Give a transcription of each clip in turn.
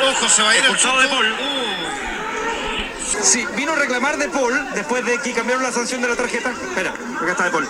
Ojo, se va a ir el Expulsado de Paul. Sí, vino a reclamar de Paul después de que cambiaron la sanción de la tarjeta. Espera, acá está de Paul.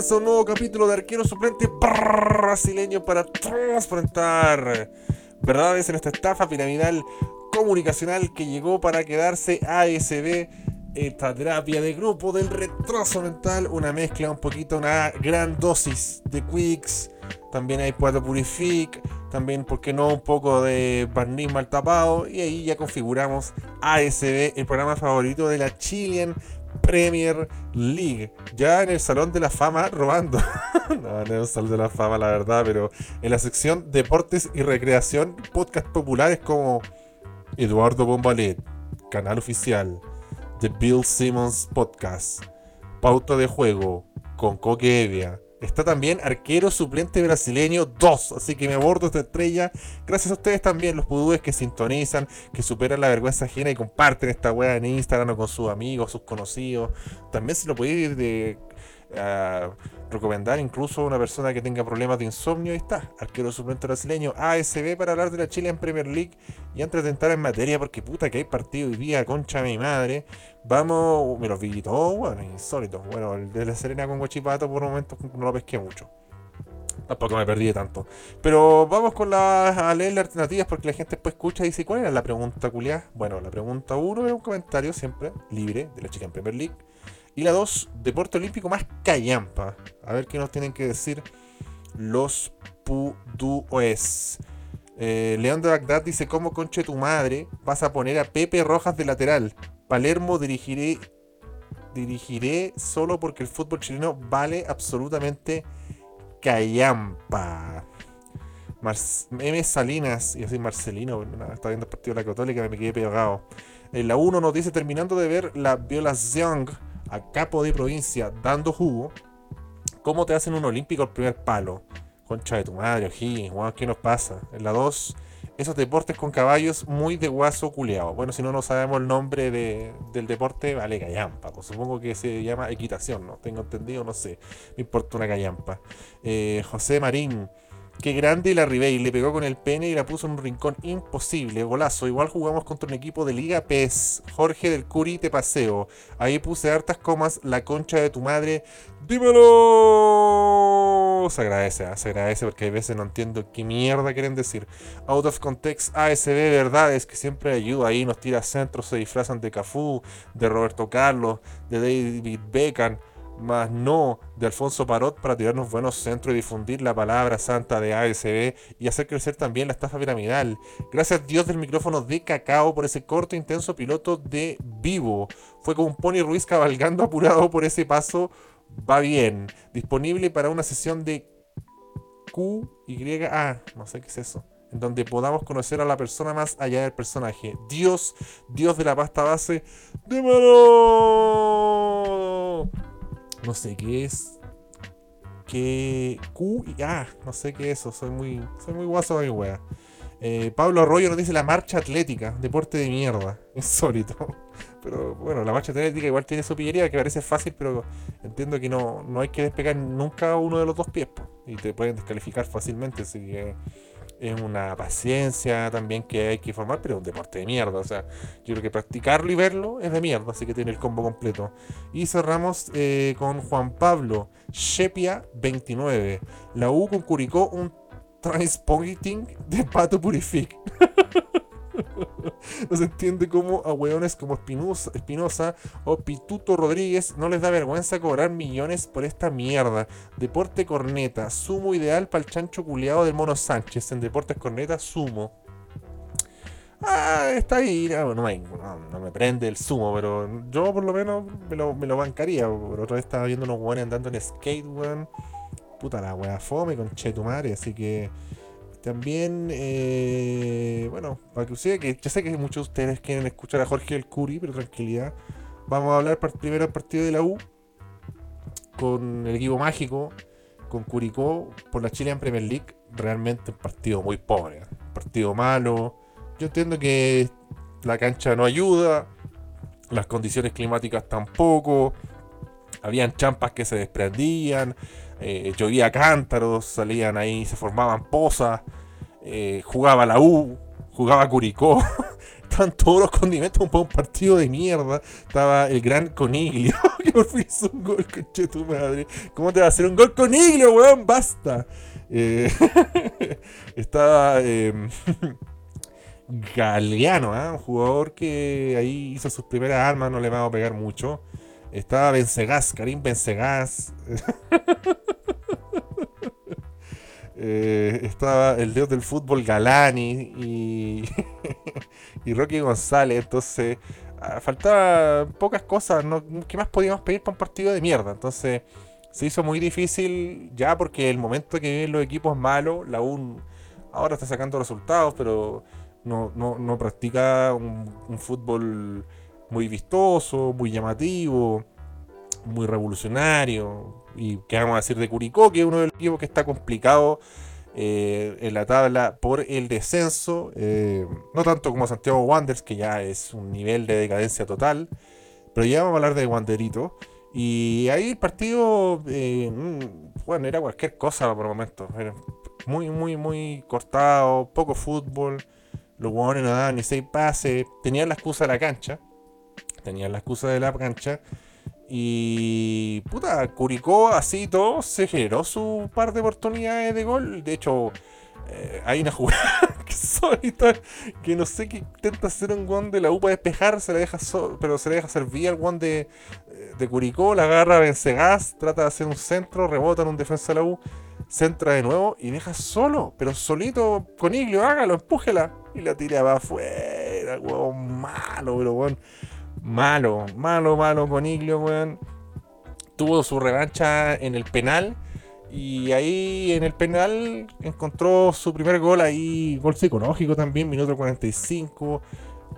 Comienza un nuevo capítulo de arquero suplente brasileño para transparentar verdades en esta estafa piramidal comunicacional que llegó para quedarse ASB. Esta terapia de grupo del retraso mental, una mezcla un poquito, una gran dosis de Quicks. También hay Puerto Purific, también, ¿por qué no? Un poco de barniz mal tapado. Y ahí ya configuramos ASB, el programa favorito de la Chilean Premier League. Ya en el Salón de la Fama robando. no, no en el Salón de la Fama, la verdad, pero en la sección Deportes y Recreación, podcast populares como Eduardo Bombalet, canal oficial, The Bill Simmons Podcast, Pauta de Juego, con Coque Evia. Está también arquero suplente brasileño 2. Así que me abordo esta estrella. Gracias a ustedes también, los pudúes que sintonizan, que superan la vergüenza ajena y comparten esta weá en Instagram o con sus amigos, sus conocidos. También se lo podéis ir de, a recomendar incluso a una persona que tenga problemas de insomnio. Ahí está, arquero suplente brasileño ASB para hablar de la Chile en Premier League. Y antes de entrar en materia, porque puta que hay partido hoy día, concha mi madre. Vamos, me los vi todos, bueno, insólito. Bueno, el de la Serena con Guachipato por momentos no lo pesqué mucho. Tampoco me perdí de tanto. Pero vamos con las a leer las alternativas porque la gente después escucha y dice, ¿cuál era la pregunta, culiá? Bueno, la pregunta 1 es un comentario siempre libre de la chica en Premier League. Y la 2, deporte olímpico más callampa. A ver qué nos tienen que decir los pudúes. Eh, León de Bagdad dice, ¿cómo conche tu madre vas a poner a Pepe Rojas de lateral? Palermo dirigiré, dirigiré solo porque el fútbol chileno vale absolutamente callampa. Mar M. Salinas, y así Marcelino, está viendo el partido de la Católica, me quedé pegado. En la 1 nos dice, terminando de ver la violación a capo de provincia dando jugo, ¿cómo te hacen un olímpico al primer palo? Concha de tu madre, O'Higgins, wow, ¿qué nos pasa? En la 2, esos deportes con caballos muy de guaso culeado. Bueno, si no no sabemos el nombre de, del deporte, vale, callampa. Pues supongo que se llama equitación, ¿no? Tengo entendido, no sé. Me importa una callampa. Eh, José Marín. Qué grande la Ribey, le pegó con el pene y la puso en un rincón imposible. Golazo. Igual jugamos contra un equipo de Liga PES. Jorge del Curi te paseo. Ahí puse hartas comas. La concha de tu madre. ¡Dímelo! Se agradece, ¿eh? se agradece porque hay veces no entiendo qué mierda quieren decir. Out of context ASB verdades que siempre ayuda ahí. Nos tira centros, se disfrazan de Cafú, de Roberto Carlos, de David Beckham más no de Alfonso Parot para tirarnos buenos centros y difundir la palabra santa de ASB y hacer crecer también la estafa piramidal. Gracias Dios del micrófono de cacao por ese corto intenso piloto de vivo. Fue como un Pony Ruiz cabalgando apurado por ese paso. Va bien. Disponible para una sesión de QYA. No sé qué es eso en donde podamos conocer a la persona más allá del personaje. Dios, Dios de la pasta base, ¡Dímelo! No sé qué es. Que Q y A, no sé qué es eso, soy muy, soy muy guaso de mi wea. Eh, Pablo Arroyo nos dice la marcha atlética, deporte de mierda, insólito. Pero bueno, la marcha atlética igual tiene su pillería que parece fácil, pero entiendo que no, no hay que despegar nunca uno de los dos pies po, y te pueden descalificar fácilmente. Así que es una paciencia también que hay que formar, pero es un deporte de mierda. O sea, yo creo que practicarlo y verlo es de mierda, así que tiene el combo completo. Y cerramos eh, con Juan Pablo Shepia 29. La U con Curicó un transporting de Pato Purific. no se entiende cómo a hueones como Espinosa, o Pituto Rodríguez no les da vergüenza cobrar millones por esta mierda. Deporte corneta, sumo ideal para el chancho culeado del Mono Sánchez. En Deportes corneta, sumo. Ah, está ahí, no, no, no, me prende el sumo, pero yo por lo menos me lo, bancaría. Otra vez estaba viendo unos hueones andando en skate, weón. Puta la wea fome con Chetumare, así que. También, eh, bueno, para que ustedes, que yo sé que muchos de ustedes quieren escuchar a Jorge el Curi, pero tranquilidad. Vamos a hablar primero del partido de la U con el equipo mágico con Curicó por la Chilean Premier League, realmente un partido muy pobre, un partido malo. Yo entiendo que la cancha no ayuda, las condiciones climáticas tampoco, habían champas que se desprendían, eh, llovía cántaros, salían ahí, se formaban pozas, eh, jugaba la U, jugaba Curicó. Estaban todos los condimentos un, partido de mierda. Estaba el gran Coniglio, que por fin hizo un gol, conche tu madre. ¿Cómo te va a hacer un gol Coniglio, weón? Basta. Eh, estaba em, Galeano, ¿eh? un jugador que ahí hizo sus primeras armas, no le vamos a pegar mucho. Estaba Bencegas, Karim Bencegas. Eh, estaba el dios del fútbol Galani y, y Rocky González. Entonces, ah, faltaba pocas cosas. ¿no? ¿Qué más podíamos pedir para un partido de mierda? Entonces, se hizo muy difícil ya porque el momento que viven los equipos malos, la UN ahora está sacando resultados, pero no, no, no practica un fútbol muy vistoso, muy llamativo, muy revolucionario. Y qué vamos a decir de Curicó, que es uno de los equipos que está complicado eh, en la tabla por el descenso. eh, no tanto como Santiago Wanderers, que ya es un nivel de decadencia total. Pero ya vamos a hablar de Wanderito. Y ahí el partido, eh, mm, bueno, era cualquier cosa por momentos. Era muy, muy, muy cortado, poco fútbol. Los jugadores no daban ni seis pases. Tenían la excusa de la cancha. Tenían la excusa de la cancha. Y. Puta, Curicó así todo se generó su par de oportunidades de gol. De hecho, eh, hay una jugada que solita que no sé qué intenta hacer un guan de la U para despejar, se la deja so- pero se le deja servir al guan de, de Curicó, la agarra Vencegas, trata de hacer un centro, rebota en un defensa de la U, centra de nuevo y deja solo, pero solito con Iglio, hágalo, empújela. Y la tira para afuera, huevón, malo, pero weón. Malo, malo, malo con Iglio, weón. Tuvo su revancha en el penal. Y ahí en el penal encontró su primer gol ahí, gol psicológico también, minuto 45,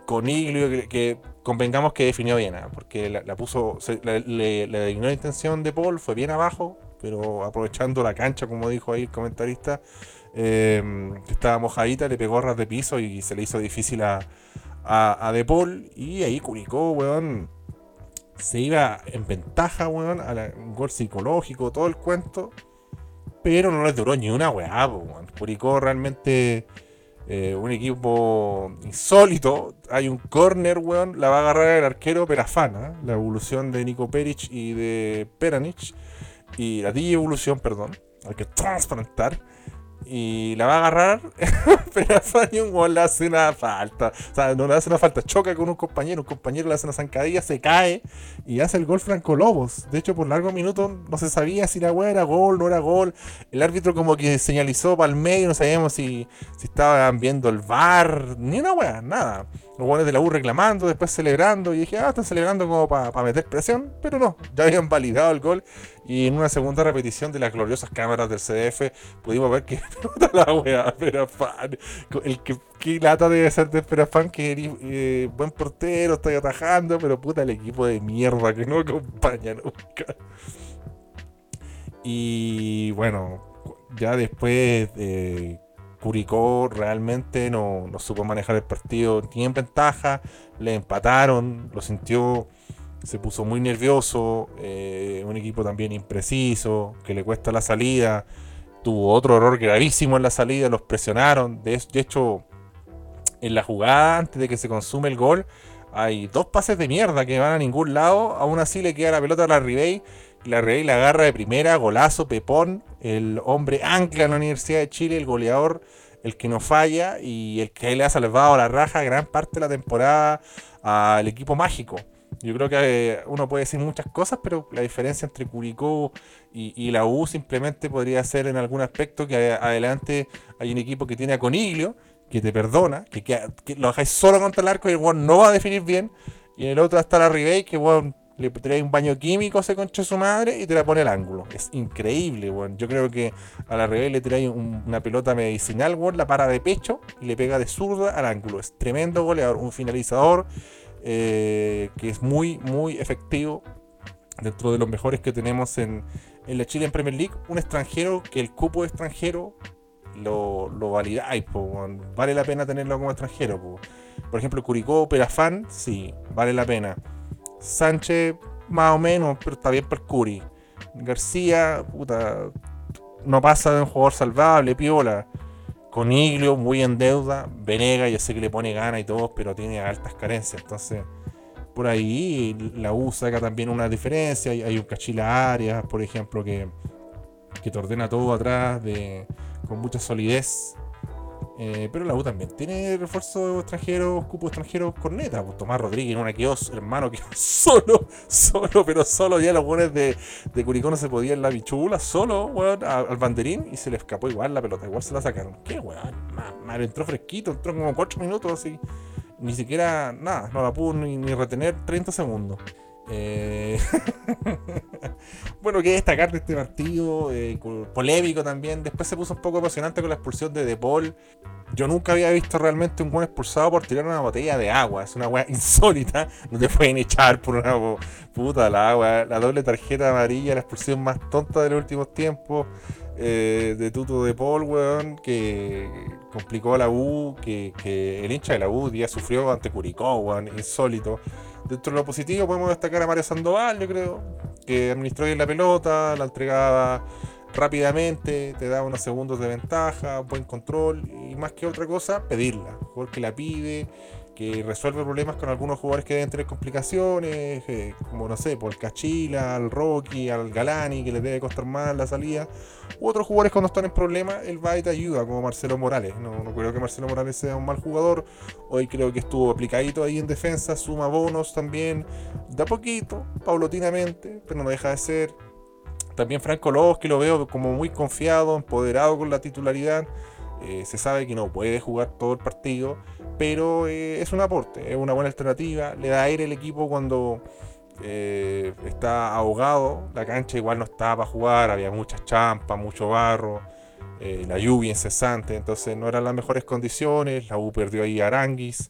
con Iglio, que, convengamos que definió bien, ¿ah? porque la, puso, la- le, intención de Paul, fue bien abajo, pero aprovechando la cancha, como dijo ahí el comentarista, eh, estaba mojadita, le pegó ras de piso y se le hizo difícil a, a, a De Paul, y ahí Curicó, se iba en ventaja, weón, un gol psicológico, todo el cuento. Pero no les duró ni una weá, weón. Curicó realmente eh, un equipo insólito. Hay un corner, weón. La va a agarrar el arquero Perafana. La evolución de Nico Peric y de Peranich. Y la evolución, perdón. Hay que transplantar. Y la va a agarrar Perafana y un le hace una falta. O sea, no le hace una falta. Choca con un compañero. Un compañero le hace una zancadilla, se cae y hace el gol Franco Lobos. De hecho, por largos minutos no se sabía si la weá era gol, no era gol. El árbitro como que señalizó para el medio, no sabíamos si, si estaban viendo el bar, ni una weá, nada. Los buenos de la U reclamando, después celebrando, y dije, ah, están celebrando como para meter presión, pero no, ya habían validado el gol. Y en una segunda repetición de las gloriosas cámaras del CDF pudimos ver que la weá, Perafán. El que, lata debe ser de Perafán, que eh, buen portero, está atajando, pero puta el equipo de mierda que no acompaña nunca. Y bueno, ya después eh, Curicó realmente no, no supo manejar el partido ni en ventaja, le empataron, lo sintió, se puso muy nervioso, eh, un equipo también impreciso, que le cuesta la salida, tuvo otro error gravísimo en la salida, los presionaron, de, de hecho en la jugada antes de que se consume el gol hay dos pases de mierda que van a ningún lado, aún así le queda la pelota a la Ribey la Rey la agarra de primera, golazo, Pepón, el hombre ancla en la Universidad de Chile, el goleador, el que no falla y el que le ha salvado la raja gran parte de la temporada al equipo mágico. Yo creo que eh, uno puede decir muchas cosas, pero la diferencia entre Curicó y, la U simplemente podría ser en algún aspecto que adelante hay un equipo que tiene a Coniglio, que te perdona, que, lo dejáis solo contra el arco y el no va a definir bien, y en el otro está la Ribey, que weón le trae un baño químico a ese concha su madre y te la pone al ángulo. Es increíble, weón. Yo creo que a la Ribey le trae un- una pelota medicinal, weón, la para de pecho y le pega de zurda al ángulo. Es tremendo goleador, un finalizador eh, que es muy, muy efectivo dentro de los mejores que tenemos en, en la Chile en Premier League un extranjero que el cupo de extranjero lo, lo validáis, vale la pena tenerlo como extranjero. Por ejemplo, Curicó, Perafán, sí, vale la pena. Sánchez, más o menos, pero está bien para el Curi. García, puta, no pasa de un jugador salvable, piola. Coniglio, muy en deuda. Venega, ya sé que le pone gana y todo, pero tiene altas carencias. Entonces, por ahí la U saca también una diferencia. Hay, un Cachila Arias, por ejemplo, que, que te ordena todo atrás de, con mucha solidez. Eh, pero la U también tiene refuerzos extranjeros, cupos extranjeros corneta. Pues Tomás Rodríguez, una que hermano, que solo, solo, pero solo. Ya los buenos de, de Curicó no se podía en la bichula, solo, weón, al banderín y se le escapó igual la pelota. Igual se la sacaron. ¿Qué, weón? Mal, entró fresquito, entró como 4 minutos así. Ni siquiera, nada, no la pudo ni, ni retener 30 segundos. Eh, bueno, que destacar de este partido, eh, polémico también. Después se puso un poco apasionante con la expulsión de De Paul. Yo nunca había visto realmente un buen expulsado por tirar una botella de agua. Es una weá insólita. No te pueden echar por una puta la agua. La doble tarjeta amarilla, la expulsión más tonta de los últimos tiempos. Eh, de Tuto de Paul, weón, que complicó la U, que, que, el hincha de la U ya sufrió ante Curicó, weón, insólito. Dentro de lo positivo podemos destacar a Mario Sandoval, yo creo, que administró bien la pelota, la entregaba rápidamente, te da unos segundos de ventaja, buen control y más que otra cosa, pedirla. Porque la pide, que resuelve problemas con algunos jugadores que deben tener complicaciones, eh, como no sé, por el Cachila, al Rocky, al Galani, que les debe costar más la salida, u otros jugadores cuando están en problemas, él va y te ayuda, como Marcelo Morales. No, no creo que Marcelo Morales sea un mal jugador, hoy creo que estuvo aplicadito ahí en defensa, suma bonos también, da poquito, paulatinamente, pero no deja de ser. También Franco Lobos, que lo veo como muy confiado, empoderado con la titularidad. Eh, se sabe que no puede jugar todo el partido, pero eh, es un aporte, es una buena alternativa, le da aire al equipo cuando eh, está ahogado, la cancha igual no estaba para jugar, había muchas champas, mucho barro, la lluvia incesante, entonces no eran las mejores condiciones, la U perdió ahí a Aranguis,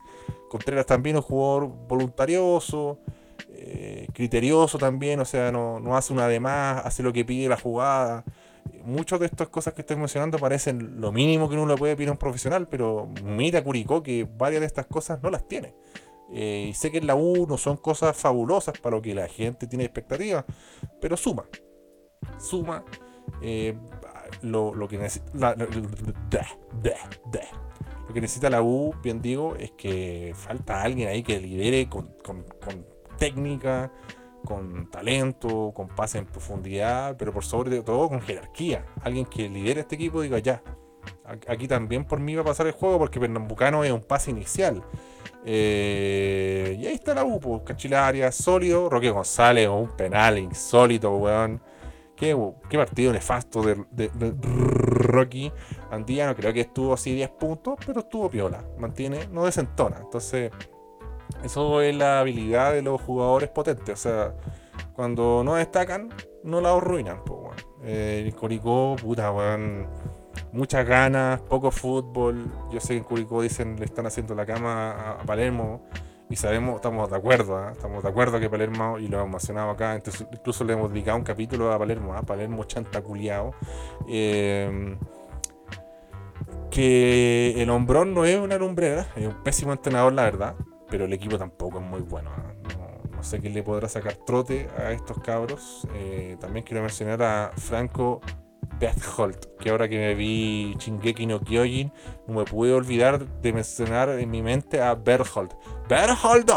Contreras también un jugador voluntarioso, criterioso también, o sea, no, no hace una de más, hace lo que pide la jugada muchas de estas cosas que estoy mencionando parecen lo mínimo que uno le puede pedir a un profesional, pero mira Curicó que varias de estas cosas no las tiene. Eh, y sé que en la U no son cosas fabulosas para lo que la gente tiene expectativas, pero suma. Suma. Eh, lo, que necesita la, lo que necesita la U, bien digo, es que falta alguien ahí que lidere con, con técnica, con talento, con pase en profundidad, pero por sobre todo con jerarquía. Alguien que lidere este equipo diga ya. Aquí también por mí va a pasar el juego porque Pernambucano es un pase inicial. Eh, y ahí está la UPO, pues, Cachilaria, sólido. Roque González, un penal insólito, weón. Qué, partido nefasto de, de, de Rocky. Creo que estuvo así 10 puntos, pero estuvo piola. Mantiene, no desentona. Entonces, eso es la habilidad de los jugadores potentes. O sea, cuando no destacan, no la arruinan. Eh, el Curicó, puta, weón. Muchas ganas, poco fútbol. Yo sé que en Curicó dicen le están haciendo la cama a, Palermo. Y sabemos, estamos de acuerdo, ¿ah? estamos de acuerdo que Palermo, y lo hemos mencionado acá, incluso le hemos dedicado un capítulo a Palermo, ¿ah? Palermo chantaculiado. Eh, que el hombrón no es una lumbrera, es un pésimo entrenador, la verdad pero el equipo tampoco es muy bueno. ¿eh? No, sé quién le podrá sacar trote a estos cabros. Eh, también quiero mencionar a Franco Berthold, que ahora que me vi Chingeki no Kyojin, no me pude olvidar de mencionar en mi mente a Berthold. ¡Berthold!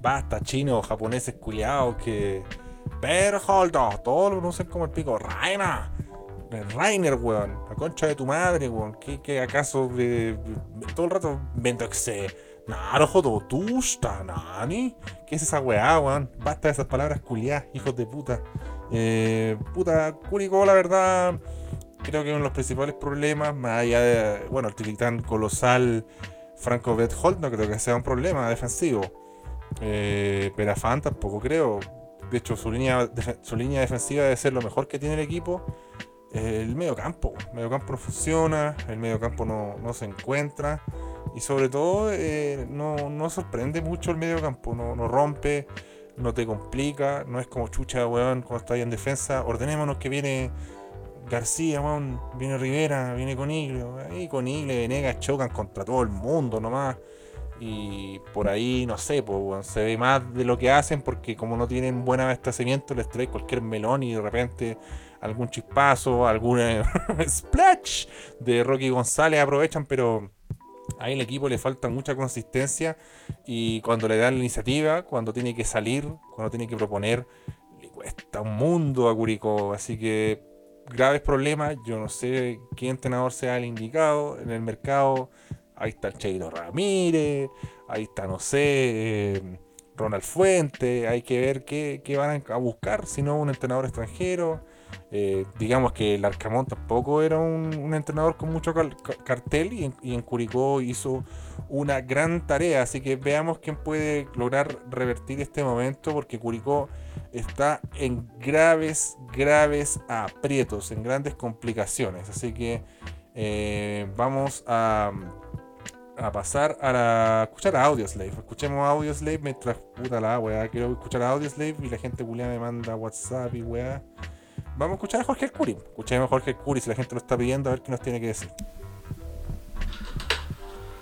Basta, chinos, japoneses culiados que. Berthold, todos lo pronuncian como el pico. Raina. Rainer, weón. La concha de tu madre, weón. ¿Qué, acaso de, todo el rato Ventoxe? Narujodo, tusta, nani. ¿Qué es esa weá, weón? Basta de esas palabras culiadas, hijos de puta. Eh, puta, Curicó, la verdad, creo que uno de los principales problemas, más allá de, bueno, el titán colosal Franco Bethold, no creo que sea un problema defensivo. Eh, Perafán tampoco creo. De hecho, su línea, su línea defensiva debe ser lo mejor que tiene el equipo el medio campo. El medio campo no funciona, el medio campo no, se encuentra y sobre todo eh, no, sorprende mucho el medio campo, no, rompe. no te complica, no es como chucha, weón, cuando estás en defensa, ordenémonos que viene García, weón, viene Rivera, viene Coniglio, ahí Coniglio y Venegas chocan contra todo el mundo nomás. Y por ahí, no sé, pues, se ve más de lo que hacen porque como no tienen buen abastecimiento, les trae cualquier melón y de repente algún chispazo, algún splash de Rocky González aprovechan, pero ahí el equipo le falta mucha consistencia y cuando le dan la iniciativa, cuando tiene que salir, cuando tiene que proponer, le cuesta un mundo a Curicó. Así que graves problemas, yo no sé qué entrenador sea el indicado en el mercado Ahí está el Cheiro Ramírez, ahí está, no sé, eh, Ronald Fuente. Hay que ver qué, van a buscar, si no un entrenador extranjero. Eh, digamos que el Arcamón tampoco era un, entrenador con mucho cartel y en, Curicó hizo una gran tarea. Así que veamos quién puede lograr revertir este momento porque Curicó está en graves, graves aprietos, en grandes complicaciones. Así que eh, vamos a a pasar a, la, escuchar a Audioslave. Escuchemos a Audioslave mientras puta la weá. Quiero escuchar a Audioslave y la gente culia me manda WhatsApp y weá. Vamos a escuchar a Jorge Curi. Escuchemos a Jorge Curi si la gente lo está pidiendo a ver qué nos tiene que decir.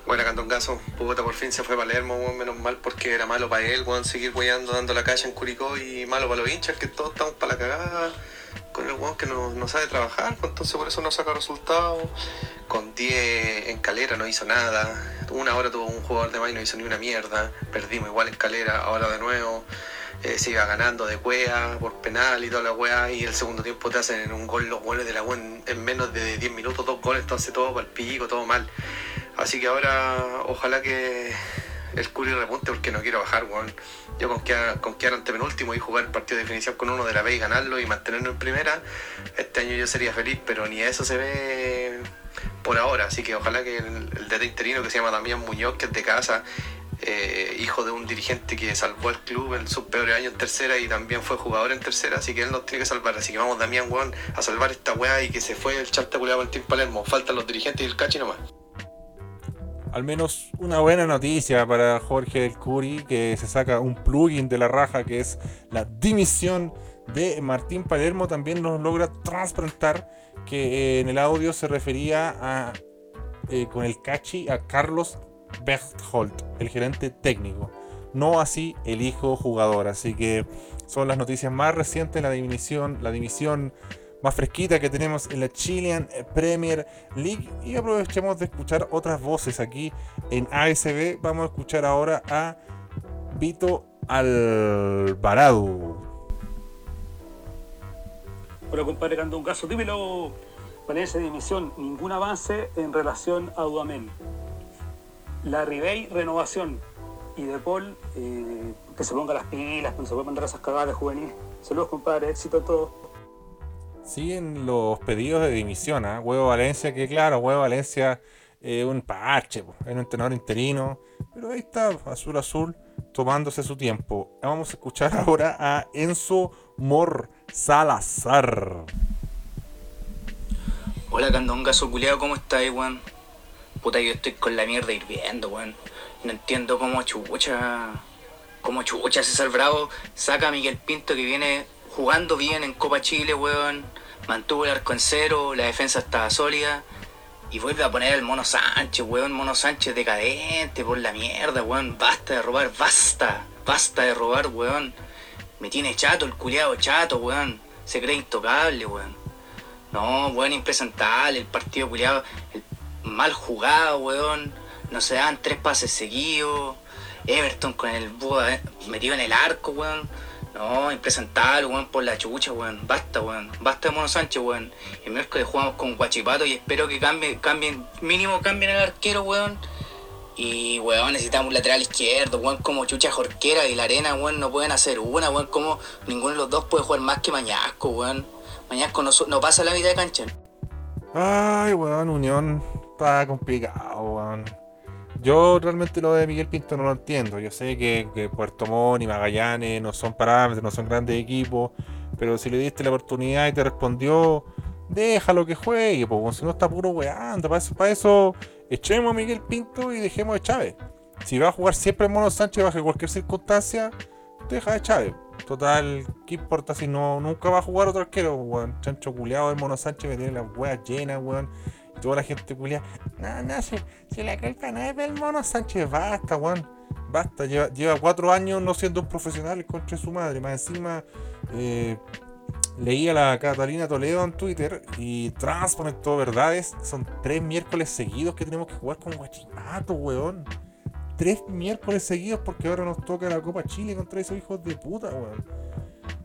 Buena Candongazo, puta por fin se fue Palermo, menos mal porque era malo para él, weón, seguir weyando dando la calle en Curicó y malo para los hinchas que todos estamos para la cagada con el weón que no, sabe trabajar, pues entonces por eso no saca resultados. Con 10 en calera no hizo nada. Una hora tuvo un jugador de más y no hizo ni una mierda. Perdimos igual en calera, ahora de nuevo. Eh, se iba ganando de cuea por penal y toda la weá. Y el segundo tiempo te hacen un gol los goles de la weá en, menos de 10 minutos, dos goles, entonces todo para el pico, todo mal. Así que ahora ojalá que el Curi repunte porque no quiero bajar, weón. Yo con quedar, con quedar ante penúltimo y jugar el partido de definición con uno de la B y ganarlo y mantenerlo en primera, este año yo sería feliz, pero ni eso se ve por ahora. Así que ojalá que el, el DT interino que se llama Damián Muñoz, que es de casa, eh, hijo de un dirigente que salvó el club en sus peores años en tercera y también fue jugador en tercera, así que él nos tiene que salvar. Así que vamos, Damián, weón, a salvar esta weá y que se fue el chanta culeado el Team Palermo. Faltan los dirigentes y el cachi nomás al menos una buena noticia para Jorge del Curi, que se saca un plugin de la raja que es la dimisión de Martín Palermo. También nos logra transplantar que eh, en el audio se refería a, eh, con el cachi a Carlos Berthold, el gerente técnico. No así el hijo jugador. Así que son las noticias más recientes, la dimisión, la dimisión más fresquita que tenemos en la Chilean Premier League. Y aprovechemos de escuchar otras voces aquí en ASB. Vamos a escuchar ahora a Vito Alvarado. Hola compadre caso dímelo. Valencia dimisión, ningún avance en relación a Dudamel. La Ribey, renovación. Y De Paul, eh, que se ponga las pilas, que no se puede mandar esas cagadas juveniles. Saludos compadre, éxito a todos siguen los pedidos de dimisión. ¿eh? Huevo Valencia, que claro, Huevo Valencia es un parche, es un entrenador interino. Pero ahí está, azul azul, tomándose su tiempo. Vamos a escuchar ahora a Enzo Mor Salazar. Hola Candongazo culiado, ¿cómo estáis, weón? Puta, yo estoy con la mierda hirviendo, weón. No entiendo cómo chucha. Cómo chucha César Bravo saca a Miguel Pinto que viene jugando bien en Copa Chile, weón. Mantuvo el arco en cero, la defensa estaba sólida. Y vuelve a poner al Mono Sánchez, weón. Mono Sánchez decadente por la mierda, weón. Basta de robar, basta. Basta de robar, weón. Me tiene chato el culiado chato, weón. Se cree intocable, weón. No, weón, impresentable. El partido culiado, mal jugado, weón. No se dan tres pases seguidos. Everton con el búho eh, metido en el arco, weón. No, impresentable, weón, por la chucha, weón. Basta, weón. Basta de Mono Sánchez, weón. El miércoles jugamos con Guachipato y espero que cambien, cambien, mínimo cambien el arquero, weón. Y, weón, necesitamos un lateral izquierdo, weón, como Chucha Jorquera y la arena, weón, no pueden hacer una, weón, como ninguno de los dos puede jugar más que Mañasco, weón. Mañasco no, no pasa la vida de cancha. Ay, weón, Unión está complicado, weón. Yo realmente lo de Miguel Pinto no lo entiendo. Yo sé que, Puerto Montt y Magallanes no son parámetros, no son grandes equipos, pero si le diste la oportunidad y te respondió, déjalo que juegue, porque si no está puro weando. Para eso, para eso echemos a Miguel Pinto y dejemos a Chávez. Si va a jugar siempre Mono Sánchez bajo cualquier circunstancia, deja de Chávez. Total, ¿qué importa si no nunca va a jugar otro arquero, weón? Chancho culiado, el Mono Sánchez me tiene las weas llenas, weón. Toda la gente culiada, no, no, si, si la culpa no es del Mono Sánchez, basta, weón. Basta, lleva, lleva cuatro años no siendo un profesional contra su madre. Más encima, eh, leí a la Catalina Toledo en Twitter y transconectó verdades. Son tres miércoles seguidos que tenemos que jugar con Guachipato, weón. Tres miércoles seguidos porque ahora nos toca la Copa Chile contra esos hijos de puta, weón.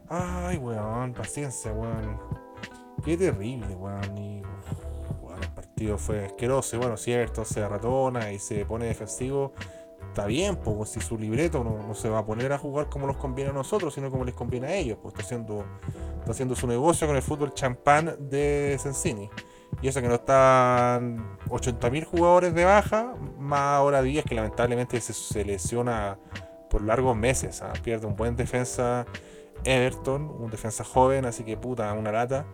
Ay, weón, paciencia, weón. Qué terrible, weón. Partido fue asqueroso. Y bueno, si Everton se ratona y se pone defensivo, está bien, pues si su libreto no, no se va a poner a jugar como nos conviene a nosotros, sino como les conviene a ellos, pues está haciendo, está haciendo su negocio con el fútbol champán de Sensini. Y eso que no están 80.000 jugadores de baja, más ahora Díaz que lamentablemente se, se lesiona por largos meses. ¿ah? Pierde un buen defensa Everton, un defensa joven, así que puta, una lata.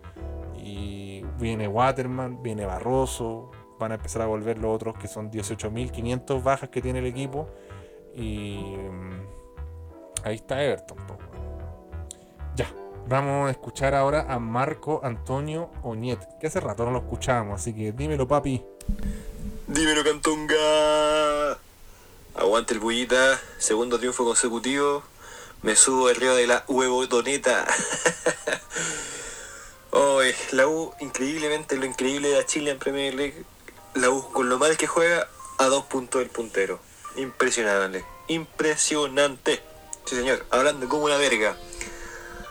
Y viene Waterman, viene Barroso, van a empezar a volver los otros que son 18.500 bajas que tiene el equipo. Y mm, ahí está Everton. Ya, vamos a escuchar ahora a Marco Antonio Oñet, que hace rato no lo escuchábamos, así que dímelo papi. Dímelo, Cantonga. Aguante el bullita. Segundo triunfo consecutivo. Me subo al río de la huevotoneta. Hoy, la U, increíblemente, lo increíble de Chile en Premier League. La U, con lo mal que juega, a dos puntos del puntero. Impresionante. Impresionante. Sí, señor. Hablando como una verga.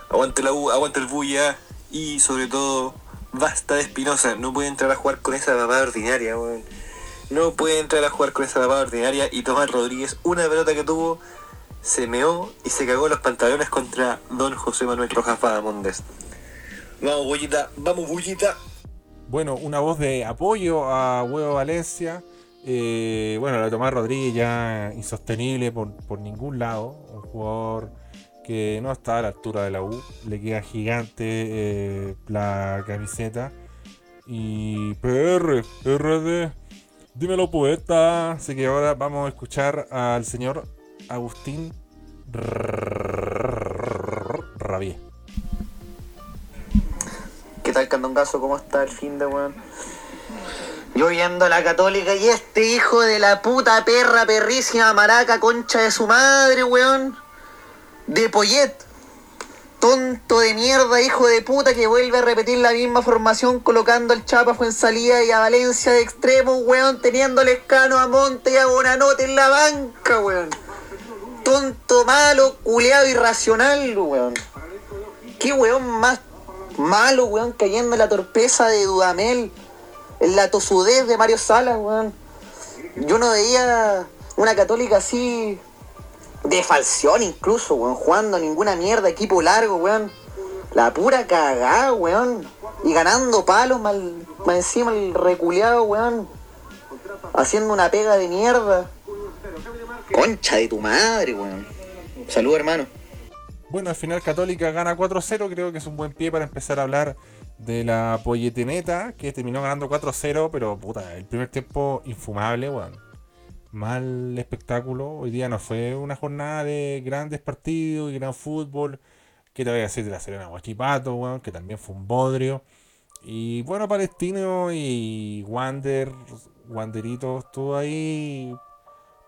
Aguante la U, aguante el bulla. Y sobre todo, basta de Espinosa. No puede entrar a jugar con esa papada ordinaria, weón. No puede entrar a jugar con esa papada ordinaria. Y Tomás Rodríguez, una pelota que tuvo, se meó y se cagó los pantalones contra Don José Manuel Rojas Badamondes. Vamos, bullita, vamos, bullita. Bueno, una voz de apoyo a Huevo Valencia. Eh, bueno, la de Tomás Rodríguez ya insostenible por, por ningún lado. Un jugador que no está a la altura de la U. Le queda gigante eh, la camiseta. Y PR, RD, dímelo poeta. Así que ahora vamos a escuchar al señor Agustín Rabier. ¿Qué tal, Candongazo? ¿Cómo está el fin de weón? Yo viendo a la católica y este hijo de la puta perra perrísima maraca concha de su madre, weón. De Poyet. Tonto de mierda, hijo de puta, que vuelve a repetir la misma formación colocando al Chapa Fuensalía y a Valencia de extremo, weón, teniendo al Escano, a Monte y a Bonanote en la banca, weón. Tonto, malo, culeado, irracional, weón. Qué weón más malo, weón, cayendo en la torpeza de Dudamel, en la tosudez de Mario Salas, weón. Yo no veía una católica así de falsión incluso, weón, jugando ninguna mierda, equipo largo, weón. La pura cagada, weón. Y ganando palos mal, encima el reculeado, weón. Haciendo una pega de mierda. Concha de tu madre, weón. Salud, hermano. Bueno, al final Católica gana 4-0, creo que es un buen pie para empezar a hablar de la Polleteneta, que terminó ganando 4-0, pero puta, el primer tiempo infumable, weón. Mal espectáculo, hoy día no fue una jornada de grandes partidos y gran fútbol. ¿Qué te voy a decir de la Serena Guachipato, weón? Que también fue un bodrio. Y bueno, Palestino y Wander, Wanderito estuvo ahí.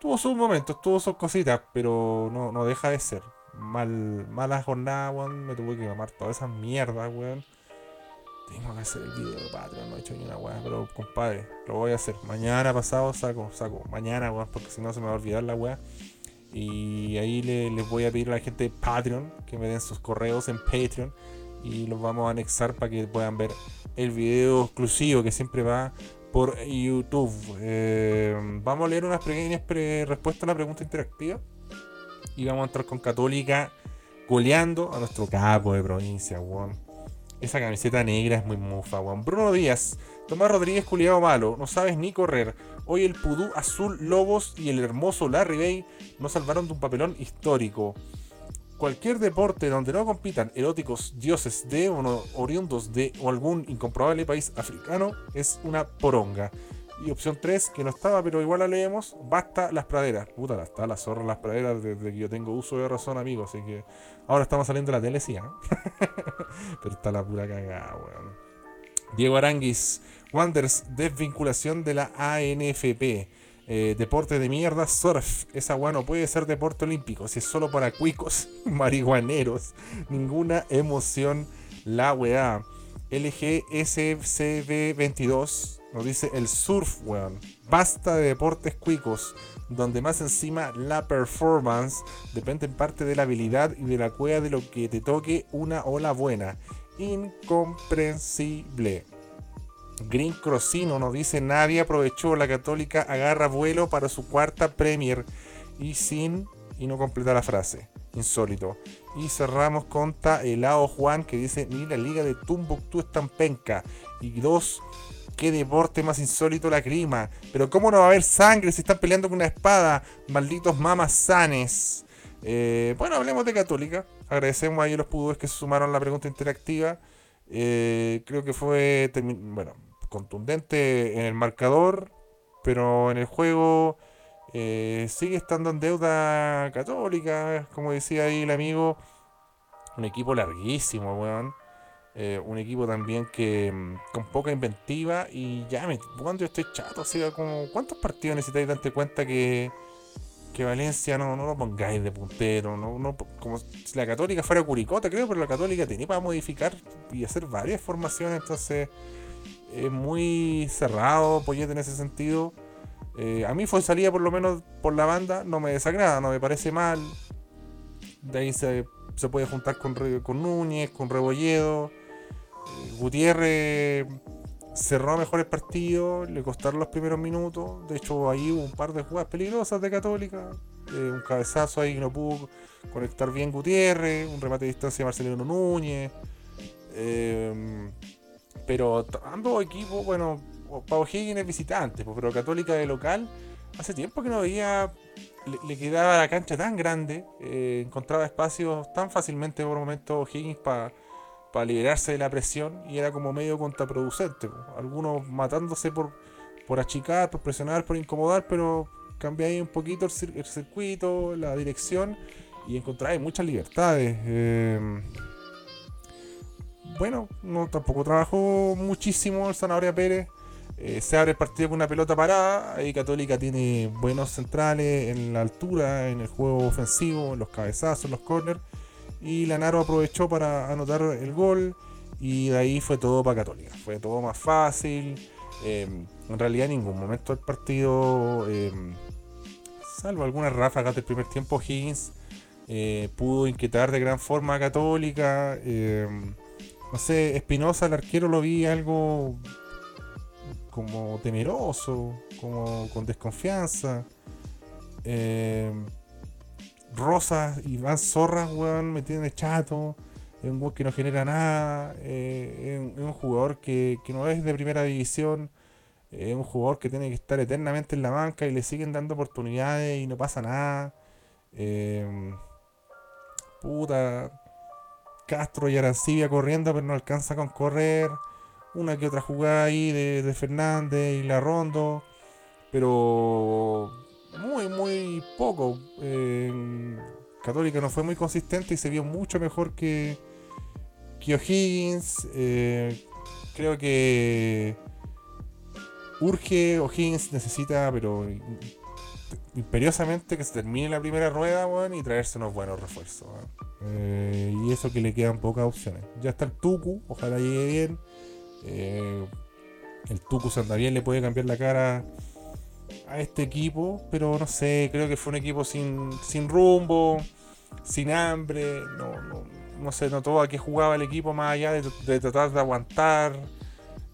Tuvo sus momentos, tuvo sus cositas, pero no, no deja de ser mal, mala jornada, weón. Me tuve que mamar toda esa mierda, weón. Tengo que hacer el video de Patreon, no he hecho ni una weá, pero compadre, lo voy a hacer. Mañana pasado saco, saco. Mañana, weón, porque si no se me va a olvidar la weá. Y ahí le- les voy a pedir a la gente de Patreon que me den sus correos en Patreon. Y los vamos a anexar para que puedan ver el video exclusivo que siempre va por YouTube. Eh, vamos a leer unas pequeñas pre- respuestas a la pregunta interactiva y vamos a entrar con Católica goleando a nuestro capo de provincia, weón. Esa camiseta negra es muy mufa, weón. Bruno Díaz, Tomás Rodríguez, culiado malo, no sabes ni correr. Hoy el Pudú Azul Lobos y el hermoso Larry Bay nos salvaron de un papelón histórico. Cualquier deporte donde no compitan eróticos dioses de o no- oriundos de o algún incomprobable país africano es una poronga. Y opción 3, que no estaba, pero igual la leemos, basta las praderas. Puta, está la zorra las praderas desde que yo tengo uso de razón, amigo. Así que ahora estamos saliendo de la tele, sí, ¿ah? pero está la pura cagada, weón. Diego Aranguis, Wanders, desvinculación de la ANFP. Eh, deporte de mierda, surf. Esa weá no puede ser deporte olímpico, si es solo para cuicos, marihuaneros. Ninguna emoción, la weá. LGSCB22 nos dice el surf, weón. Basta de deportes cuicos, donde más encima la performance depende en parte de la habilidad y de la cueva de lo que te toque una ola buena. Incomprensible. Green Crosino nos dice nadie aprovechó la católica agarra vuelo para su cuarta Premier y sin y no completa la frase. Insólito. Y cerramos con Helado Juan que dice ni la liga de Tumbuktu es tan penca. Y dos, qué deporte más insólito la crima. Pero cómo no va a haber sangre si están peleando con una espada. Malditos mamas sanes. Eh, bueno, hablemos de Católica. Agradecemos a ellos los pudores que se sumaron a la pregunta interactiva. Eh, creo que fue, bueno, contundente en el marcador, pero en el juego eh, sigue estando en deuda católica, como decía ahí el amigo. Un equipo larguísimo, weón. Eh, un equipo también que mm, con poca inventiva y ya me cuando yo estoy chato, o sea, como ¿cuántos partidos necesitáis darte cuenta que, que Valencia no, no lo pongáis de puntero? No, no, como si la Católica fuera Curicota, creo, pero la Católica tenía para modificar y hacer varias formaciones, entonces es muy cerrado Poyete en ese sentido. Eh, a mí fue salida por lo menos por la banda, no me desagrada, no me parece mal. De ahí se, puede juntar con, con Núñez, con Rebolledo. Gutiérrez cerró mejor el partido, le costaron los primeros minutos. De hecho, ahí hubo un par de jugadas peligrosas de Católica. Eh, un cabezazo ahí que no pudo conectar bien Gutiérrez, un remate de distancia de Marcelino Núñez. Pero ambos equipos, bueno, Pau Higgins es visitante, pues, pero Católica de local, hace tiempo que no veía, le, quedaba la cancha tan grande, eh, encontraba espacios tan fácilmente por momentos Higgins para liberarse de la presión y era como medio contraproducente. Algunos matándose por, por achicar, por presionar, por incomodar, pero cambia ahí un poquito el, circuito, la dirección y encontraba muchas libertades. Eh, bueno, no tampoco trabajó muchísimo el Zanahoria Pérez. Eh, se abre el partido con una pelota parada. Ahí Católica tiene buenos centrales en la altura, en el juego ofensivo, en los cabezazos, en los corners. Y Lanaro aprovechó para anotar el gol. Y de ahí fue todo para Católica. Fue todo más fácil. Eh, en realidad, en ningún momento del partido, eh, salvo algunas ráfagas del primer tiempo, Higgins pudo inquietar de gran forma a Católica no sé, Espinosa, el arquero, lo vi algo como temeroso, como con desconfianza. Eh, Rosas y Van Zorras, weón, me tienen chato. Es un weón que no genera nada. Eh, es, un jugador que, no es de primera división. Es un jugador que tiene que estar eternamente en la banca y le siguen dando oportunidades y no pasa nada. Eh, puta, Castro y Arancibia corriendo, pero no alcanza con correr. Una que otra jugada ahí de, Fernández y la Rondo, pero muy, muy poco. Católica no fue muy consistente y se vio mucho mejor que, que O'Higgins. Eh, creo que urge O'Higgins necesita, pero imperiosamente que se termine la primera rueda, y traerse unos buenos refuerzos. Eh, y eso que le quedan pocas opciones. Ya está el Tuku, ojalá llegue bien. Eh, el Tuku si anda bien le puede cambiar la cara a este equipo, pero no sé, creo que fue un equipo sin, sin rumbo, sin hambre, no, no, no se notó a qué jugaba el equipo más allá de, tratar de aguantar.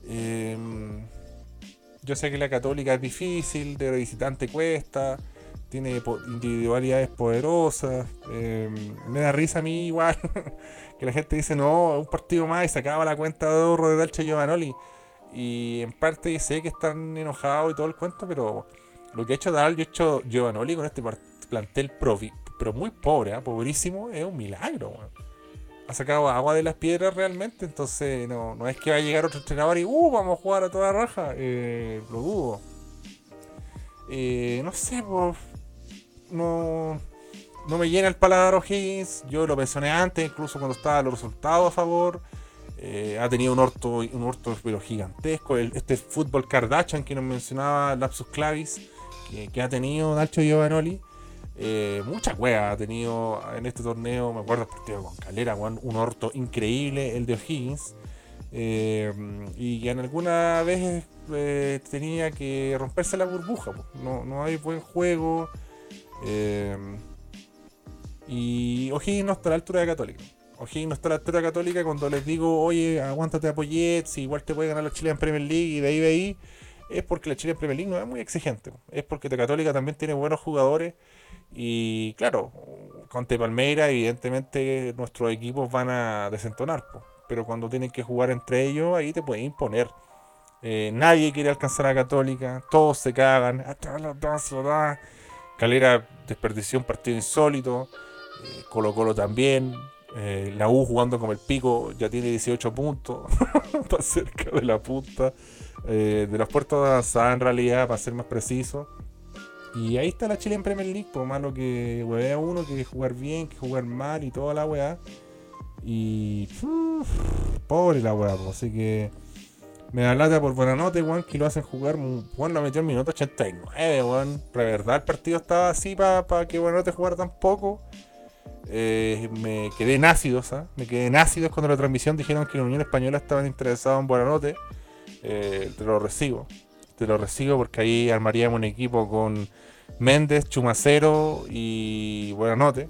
Eh, yo sé que la católica es difícil, de visitante cuesta, tiene individualidades poderosas. Em, me da risa a mí igual que la gente dice, no, un partido más y se acaba la cuenta de ahorro de Dalche Giovanoli. Y en parte sé que están enojados y todo el cuento, pero lo que ha hecho Dal, yo he hecho Giovanoli con este plantel profi, pero muy pobre, ¿eh? pobrísimo, es un milagro ha sacado agua de las piedras realmente, entonces no, no es que va a llegar otro entrenador y uh, vamos a jugar a toda raja, eh, lo dudo. eh, no sé, pues, no, no me llena el paladar O'Higgins. Yo lo mencioné antes, incluso cuando estaban los resultados a favor. Eh, ha tenido un orto, un orto pero gigantesco. Este fútbol Kardashian que nos mencionaba Lapsus Clavis, que, ha tenido Nacho Giovanoli. Eh, mucha cueva ha tenido en este torneo. Me acuerdo el partido con Calera, un orto increíble, el de O'Higgins. Eh, y en alguna vez eh, tenía que romperse la burbuja. No, no hay buen juego. y O'Higgins no está a la altura de Católica. O'Higgins no está la altura Católica cuando les digo, oye, aguántate a Poyet, si igual te puede ganar la Chile en Premier League y de ahí de ahí, es porque la Chile en Premier League no es muy exigente. Es porque la Católica también tiene buenos jugadores. Y claro, con Te Palmeira, evidentemente nuestros equipos van a desentonar. po. Pero cuando tienen que jugar entre ellos, ahí te pueden imponer. Eh, nadie quiere alcanzar a Católica, todos se cagan. Calera desperdició un partido insólito. eh, Colo Colo también. Eh, la U jugando como el pico ya tiene 18 puntos. Está cerca de la punta. eh, de los puertos de avanzada en realidad, para ser más preciso. Y ahí está la Chile en Premier League, por malo que huevea uno, que jugar bien, que jugar mal y toda la weá. Y. pobre la weá, así que. Me da lata por buena nota, weón, que lo hacen jugar. Juan lo metió en minuto 89, weón. De verdad, el partido estaba así para que Buenanote jugara tan poco. Eh, me quedé en ácidos. Me quedé en cuando la transmisión dijeron que la Unión Española estaban interesados en Buenanote. Eh, te lo recibo. Te lo recibo porque ahí armaríamos un equipo con Méndez, Chumacero y Buenanote.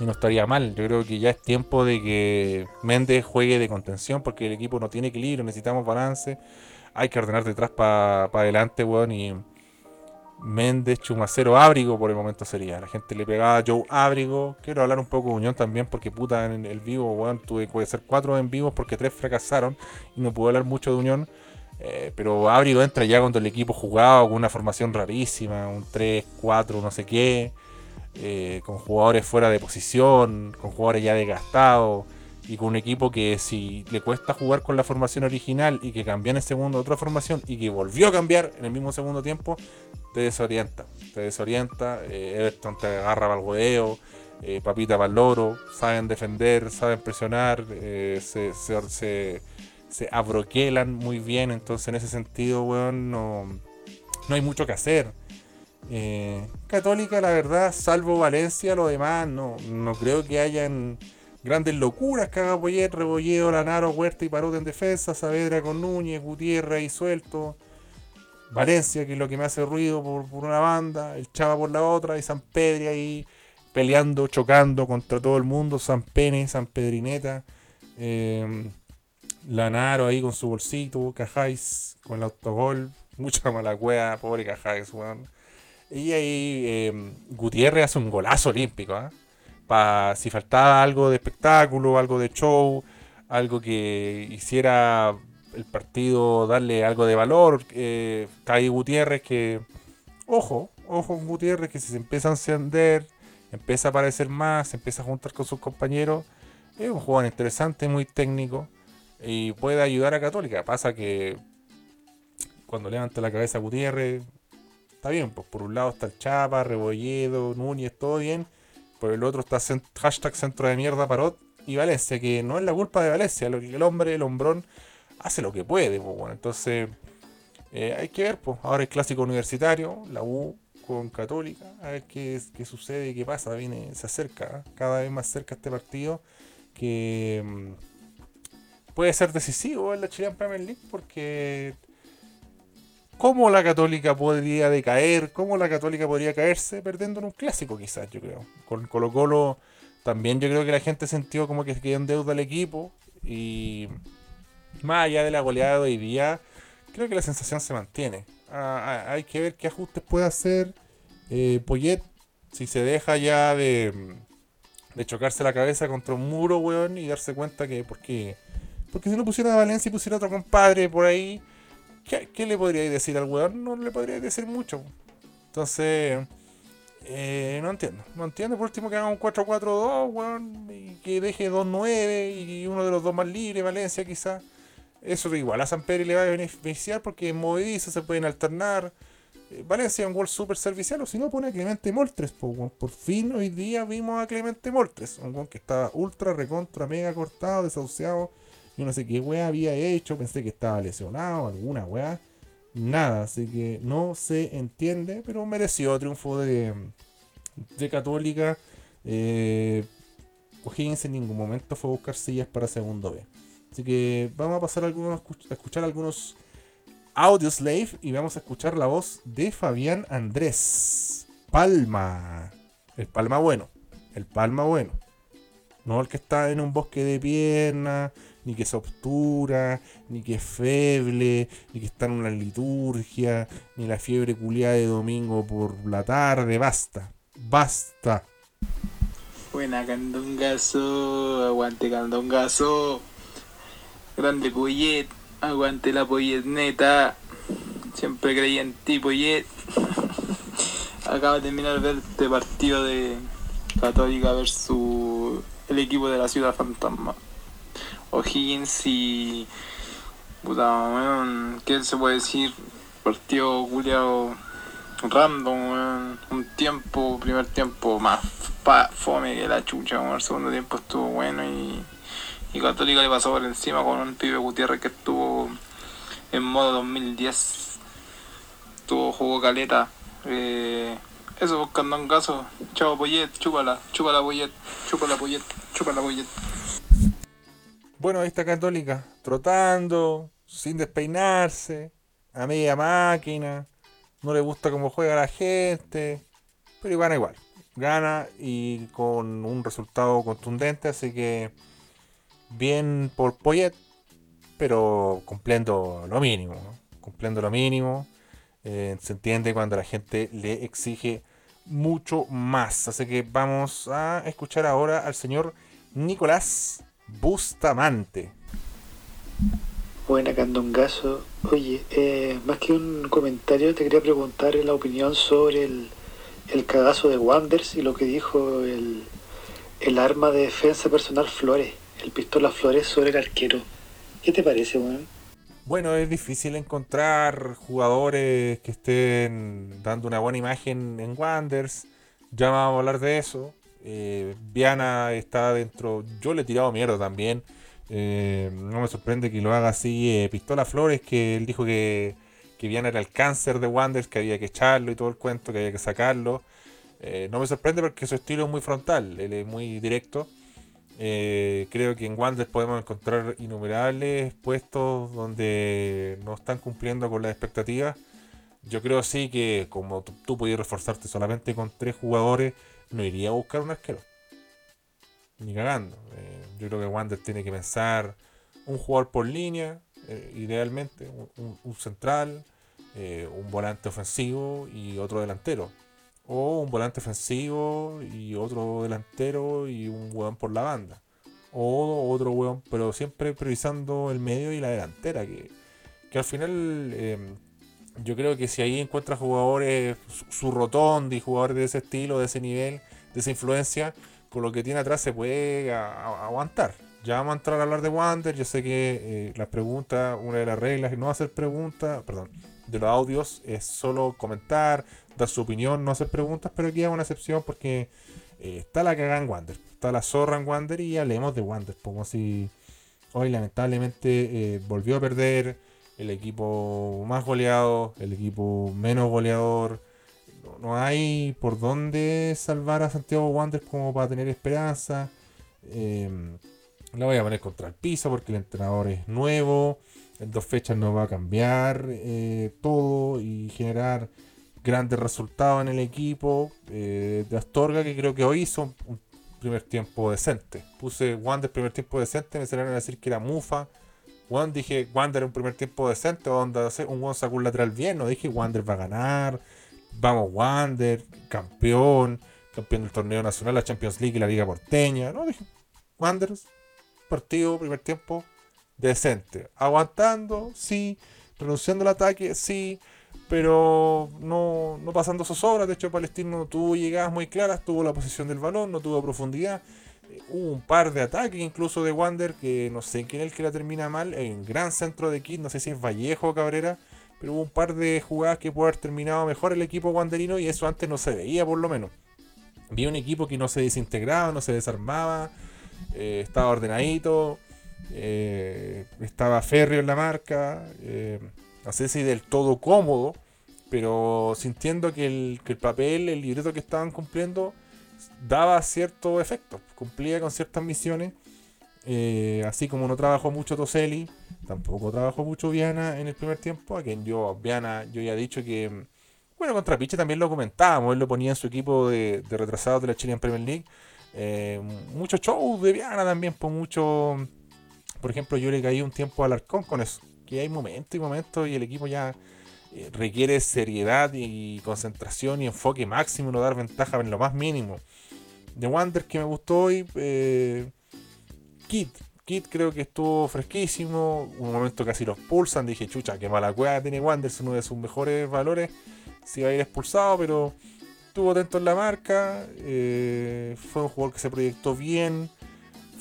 Y no estaría mal. Yo creo que ya es tiempo de que Méndez juegue de contención porque el equipo no tiene equilibrio. Necesitamos balance. Hay que ordenar detrás para adelante, weón. Y Méndez, Chumacero, Ábrigo por el momento sería. La gente le pegaba a Joe Ábrigo. Quiero hablar un poco de Unión también porque puta en el vivo, weón. Tuve que hacer cuatro en vivos porque tres fracasaron. Y no puedo hablar mucho de Unión. Eh, pero Ábrigo entra ya cuando el equipo jugaba con una formación rarísima, un 3, 4, no sé qué, eh, con jugadores fuera de posición, con jugadores ya desgastados, y con un equipo que si le cuesta jugar con la formación original y que cambió en el segundo otra formación y que volvió a cambiar en el mismo segundo tiempo, te desorienta, te desorienta, eh, Everton te agarra para el hueveo, eh, papita para el loro, saben defender, saben presionar, eh, se, se, se, se abroquelan muy bien, entonces en ese sentido, weón, no, no hay mucho que hacer. Eh, Católica, la verdad, salvo Valencia, lo demás, no, no creo que hayan grandes locuras que haga Poyet, Rebolledo, Lanaro, Huerta y Parot en defensa, Saavedra con Núñez, Gutiérrez ahí suelto, Valencia, que es lo que me hace ruido por, por una banda, el Chava por la otra, y San Pedri ahí peleando, chocando contra todo el mundo, San Pene, San Pedrineta, eh, Lanaro ahí con su bolsito, Cajáis con el autogol, mucha mala cueva, pobre Cajáis, weón. Y ahí eh, Gutiérrez hace un golazo olímpico, ¿ah? Si faltaba algo de espectáculo, algo de show, algo que hiciera el partido darle algo de valor, eh, Gutiérrez que, ojo, ojo Gutiérrez que si se empieza a encender, empieza a aparecer más, se empieza a juntar con sus compañeros, es un jugador interesante, muy técnico y puede ayudar a Católica. Pasa que cuando levanta la cabeza Gutiérrez, está bien, pues por un lado está el Chapa, Rebolledo, Núñez, todo bien. Por el otro está cent- hashtag centro de mierda Parot y Valencia, que no es la culpa de Valencia, lo que el hombre, el hombrón, hace lo que puede. Entonces, eh, hay que ver, pues. Ahora el clásico universitario, la U con Católica, a ver qué, qué sucede qué pasa. Viene, se acerca, ¿eh? cada vez más cerca este partido que mm, puede ser decisivo en la Chilean Premier League porque cómo la Católica podría decaer, cómo la Católica podría caerse perdiendo en un clásico quizás, yo creo. Con Colo Colo también yo creo que la gente sintió como que quedó en deuda el equipo y más allá de la goleada de hoy día, creo que la sensación se mantiene. Hay que ver qué ajustes puede hacer eh, Poyet si se deja ya de, de chocarse la cabeza contra un muro, weón, y darse cuenta que, porque, porque si no pusiera Valencia y pusiera otro compadre por ahí, ¿qué, qué le podría decir al weón? No le podría decir mucho. Entonces, eh, no entiendo. No entiendo por último que haga un 4-4-2, weón, y que deje 2-9 y uno de los dos más libres, Valencia quizás. Eso igual a San Pedro le va a beneficiar porque es movedizo, se pueden alternar. eh, Valencia un gol súper servicial, o si no pone a Clemente Moltres. por fin hoy día vimos a Clemente Moltres, un gol que estaba ultra, recontra, mega cortado, desahuciado. Yo no sé qué weá había hecho, pensé que estaba lesionado, alguna weá. Nada, así que no se entiende, pero mereció triunfo de, de Católica. Eh, en ningún momento fue a buscar sillas para segundo B. Así que vamos a pasar a, algunos, a escuchar algunos audios Slave y vamos a escuchar la voz de Fabián Andrés Palma. El Palma bueno. El Palma bueno. No el que está en un bosque de piernas, ni que se obtura, ni que es feble, ni que está en una liturgia, ni la fiebre culiada de domingo por la tarde. Basta. Basta. Buena candongazo, aguante candongazo. Grande Poyet, aguante la Poyet neta. Siempre creí en ti, Poyet. Acaba de terminar de este partido de Católica versus el equipo de la Ciudad Fantasma. O'Higgins y. Puta, weón, ¿qué se puede decir? Partido culiao random, weón. Un tiempo, primer tiempo más pa- fome que la chucha, weón. El segundo tiempo estuvo bueno y, y Católica le pasó por encima con un pibe Gutiérrez que estuvo en modo 2010. Estuvo, jugó caleta. Eh, eso buscando un caso. Chao Poyet, chúpala, chúpala Poyet, chúpala Poyet, chúpala Poyet. Bueno, está Católica, trotando, sin despeinarse, a media máquina, no le gusta cómo juega la gente, pero gana igual. Gana y con un resultado contundente, así que bien por Poyet, pero cumpliendo lo mínimo, ¿no? cumpliendo lo mínimo. Eh, se entiende cuando la gente le exige mucho más. Así que vamos a escuchar ahora al señor Nicolás Bustamante. Buena Candongazo. Oye, eh, más que un comentario, te quería preguntar la opinión sobre el, el cagazo de Wanders y lo que dijo el, el arma de defensa personal Flores, el pistola Flores sobre el arquero. ¿Qué te parece, weón? Bueno, es difícil encontrar jugadores que estén dando una buena imagen en Wanders. Ya vamos a hablar de eso. Eh, Viana está dentro. Yo le he tirado mierda también. Eh, no me sorprende que lo haga así. eh, Pistola Flores, que él dijo que, que Viana era el cáncer de Wanders, que había que echarlo y todo el cuento, que había que sacarlo. Eh, no me sorprende porque su estilo es muy frontal, él es muy directo. Creo que en Wander podemos encontrar innumerables puestos donde no están cumpliendo con las expectativas. Yo creo sí que como tú, tú podías reforzarte solamente con tres jugadores, no iría a buscar un arquero. Ni cagando. Eh, yo creo que Wander tiene que pensar un jugador por línea, eh, idealmente, un, central, eh, un volante ofensivo y otro delantero. O un volante ofensivo y otro delantero y un hueón por la banda. O otro hueón, pero siempre priorizando el medio y la delantera. Que, que al final yo creo que si ahí encuentras jugadores, su, su rotondi, jugadores de ese estilo, de ese nivel, de esa influencia, con lo que tiene atrás se puede a- a- aguantar. Ya vamos a entrar a hablar de Wander. Yo sé que eh, las preguntas, una de las reglas es no hacer preguntas, perdón, de los audios es solo comentar, dar su opinión, no hacer preguntas, pero aquí hay una excepción porque eh, está la cagada en Wander, está la zorra en Wander y hablemos de Wander, como si hoy lamentablemente eh, volvió a perder el equipo más goleado, el equipo menos goleador. No, hay por dónde salvar a Santiago Wander como para tener esperanza. Eh, la voy a poner contra el piso porque el entrenador es nuevo. En dos fechas no va a cambiar eh, todo y generar grandes resultados en el equipo eh, de Astorga, que creo que hoy hizo un primer tiempo decente. Puse Wander primer tiempo decente, me salieron a decir que era Mufa. Juan dije, Wander un primer tiempo decente, onda, un Juan sacó un lateral bien, no dije Wander va a ganar, vamos Wander, campeón, campeón del torneo nacional, la Champions League y la Liga Porteña, no dije Wander, partido, primer tiempo, decente, aguantando, sí, renunciando al ataque, sí, pero no, no pasando sus obras. De hecho, Palestino no tuvo llegadas muy claras, tuvo la posición del balón, no tuvo profundidad. Hubo un par de ataques incluso de Wander que no sé quién es el que la termina mal. Un gran centro de Kid, no sé si es Vallejo o Cabrera, pero hubo un par de jugadas que pudo haber terminado mejor el equipo guanderino y eso antes no se veía por lo menos. Vi un equipo que no se desintegraba, no se desarmaba, eh, estaba ordenadito, eh, estaba férreo en la marca, eh, no sé si del todo cómodo, pero sintiendo que el, que el papel, el libreto que estaban cumpliendo daba cierto efecto, cumplía con ciertas misiones. eh, así como no trabajó mucho Toselli, tampoco trabajó mucho Viana en el primer tiempo. A quien yo, Viana, yo ya he dicho que, bueno, contra Piche también lo comentábamos, él lo ponía en su equipo de, retrasados de la Chilean Premier League. Eh, muchos shows de Viana también, por mucho. Por ejemplo, yo le caí un tiempo al Arcón con eso, que hay momentos y momentos y el equipo ya eh, requiere seriedad y concentración y enfoque máximo, no dar ventaja en lo más mínimo. De Wander que me gustó hoy, eh, Kit. Kit creo que estuvo fresquísimo, un momento casi los pulsan, dije, chucha, qué mala cueva tiene Wander, uno de sus mejores valores, si va a ir expulsado, pero estuvo atento en la marca, eh, fue un jugador que se proyectó bien,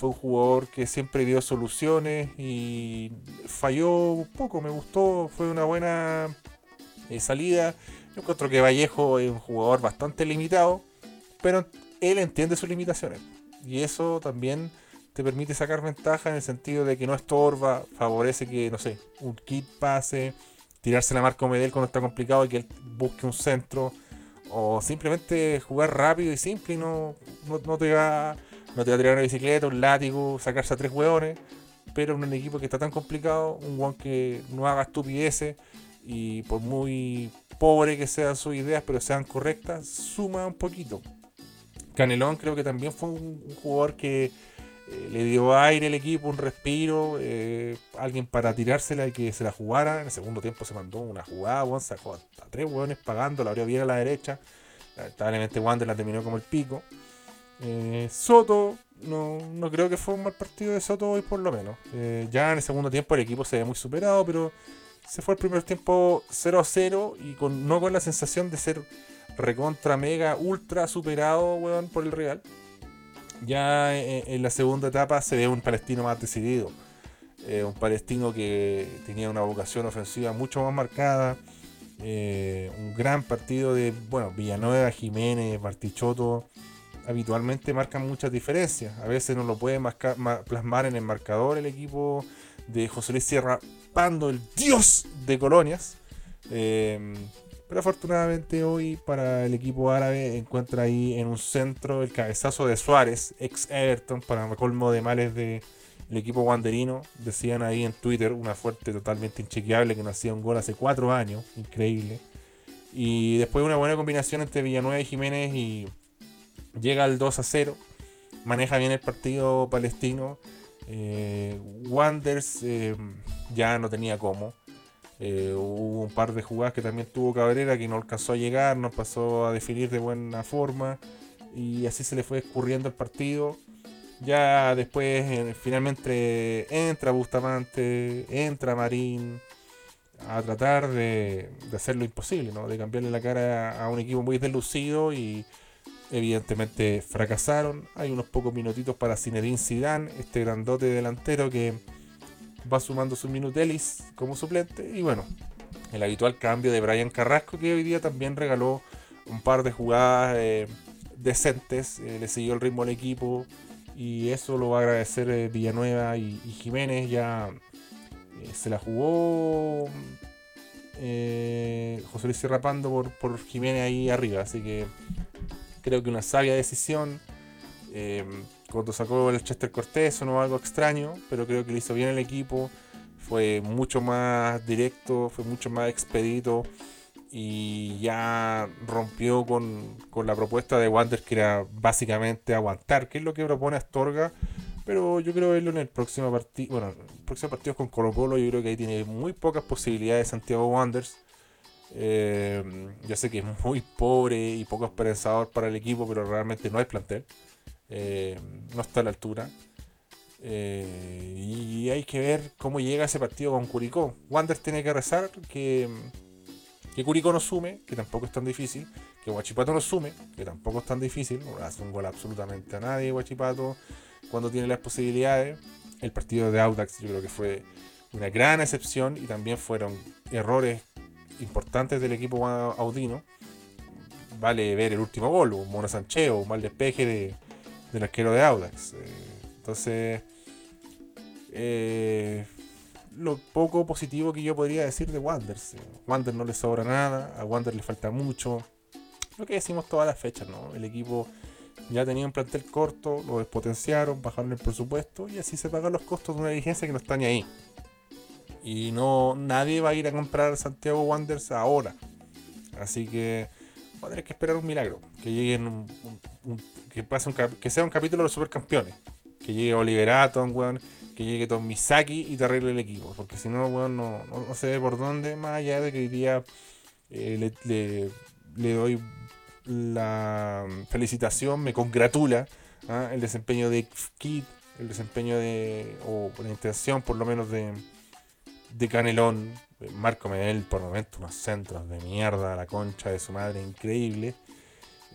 fue un jugador que siempre dio soluciones y falló poco, me gustó, fue una buena eh, salida. Yo encuentro que Vallejo es un jugador bastante limitado, pero él entiende sus limitaciones. Y eso también te permite sacar ventaja en el sentido de que no estorba, favorece que, no sé, un kit pase, tirarse la marca Medel cuando está complicado y que él busque un centro, o simplemente jugar rápido y simple y no, no, no te va no te va a tirar una bicicleta, un látigo, sacarse a tres hueones, pero en un equipo que está tan complicado, un hueón que no haga estupideces y por muy pobre que sean sus ideas, pero sean correctas, suma un poquito. Canelón creo que también fue un, jugador que eh, le dio aire al equipo, un respiro, eh, alguien para tirársela y que se la jugara. En el segundo tiempo se mandó una jugada, weón, sacó a tres hueones pagando, la abrió bien a la derecha. Lamentablemente Wander la terminó como el pico. Eh, Soto, no, no creo que fue un mal partido de Soto hoy por lo menos. Ya en el segundo tiempo el equipo se ve muy superado, pero se fue el primer tiempo 0 a 0 y con, no con la sensación de ser recontra, mega, ultra superado, weón, por el Real. Ya en, en la segunda etapa se ve un palestino más decidido. Eh, un palestino que tenía una vocación ofensiva mucho más marcada. Eh, un gran partido de, bueno, Villanueva, Jiménez, Martichoto habitualmente marcan muchas diferencias. A veces no lo puede plasmar en el marcador el equipo de José Luis Sierra Pando, el dios de colonias. Eh, pero afortunadamente hoy para el equipo árabe encuentra ahí en un centro el cabezazo de Suárez, ex Everton, para colmo de males de el equipo wanderino. Decían ahí en Twitter una fuerte totalmente inchequeable que no hacía un gol hace cuatro años, increíble. Y después una buena combinación entre Villanueva y Jiménez y llega al 2 a 0. Maneja bien el partido palestino. Eh, eh, ya no tenía cómo. Eh, hubo un par de jugadas que también tuvo Cabrera que no alcanzó a llegar, no pasó a definir de buena forma. Y así se le fue escurriendo el partido. Ya después eh, finalmente entra Bustamante, entra Marín a tratar de, hacer lo imposible, ¿no? de cambiarle la cara a un equipo muy deslucido y evidentemente fracasaron. Hay unos pocos minutitos para Zinedine Zidane, este grandote delantero que va sumando sus minutelis como suplente. Y bueno, el habitual cambio de Brian Carrasco, que hoy día también regaló un par de jugadas eh, decentes, eh, le siguió el ritmo al equipo. Y eso lo va a agradecer eh, Villanueva y, Jiménez. Ya se la jugó José Luis Sierra Pando por, por Jiménez ahí arriba. Así que creo que una sabia decisión. Cuando sacó el Chester Cortés sonó algo extraño, pero creo que lo hizo bien el equipo. Fue mucho más directo, fue mucho más expedito y ya rompió con, con la propuesta de Wander que era básicamente aguantar, que es lo que propone Astorga. Pero yo creo verlo en el próximo partido. Bueno, el próximo partido es con Colo Colo. Yo creo que ahí tiene muy pocas posibilidades Santiago Wanderers. Eh, ya sé que es muy pobre y poco esperanzador para el equipo, pero realmente no hay plantel. Eh, no está a la altura. Eh, y hay que ver cómo llega ese partido con Curicó. Wanderers tiene que rezar que, que Curicó no sume, que tampoco es tan difícil. Que Guachipato no sume, que tampoco es tan difícil. No hace un gol absolutamente a nadie Guachipato cuando tiene las posibilidades. El partido de Audax yo creo que fue una gran excepción y también fueron errores importantes del equipo audino, vale ver el último gol, un Mono Sancheo, un mal despeje de, del arquero de Audax. Eh, entonces, eh, lo poco positivo que yo podría decir de Wanderers. Wander no le sobra nada, a Wander le falta mucho. Lo que decimos todas las fechas, ¿no? El equipo ya tenía un plantel corto, lo despotenciaron, bajaron el presupuesto y así se pagan los costos de una dirigencia que no está ni ahí. Y no nadie va a ir a comprar Santiago Wanderers ahora. Así que va a tener que esperar un milagro. Que lleguen un, que pase un, que sea un capítulo de los supercampeones. Que llegue Oliver Atom, weón. Que llegue Tom Misaki y te arregle el equipo. Porque si no, weón, no, no, sé por dónde. Más allá de que hoy día eh, le, le, doy la felicitación, me congratula ¿ah? el desempeño de Kid, el desempeño de, o la intención por lo menos de, de Canelón, Marco Medel por momento unos centros de mierda, la concha de su madre, increíble.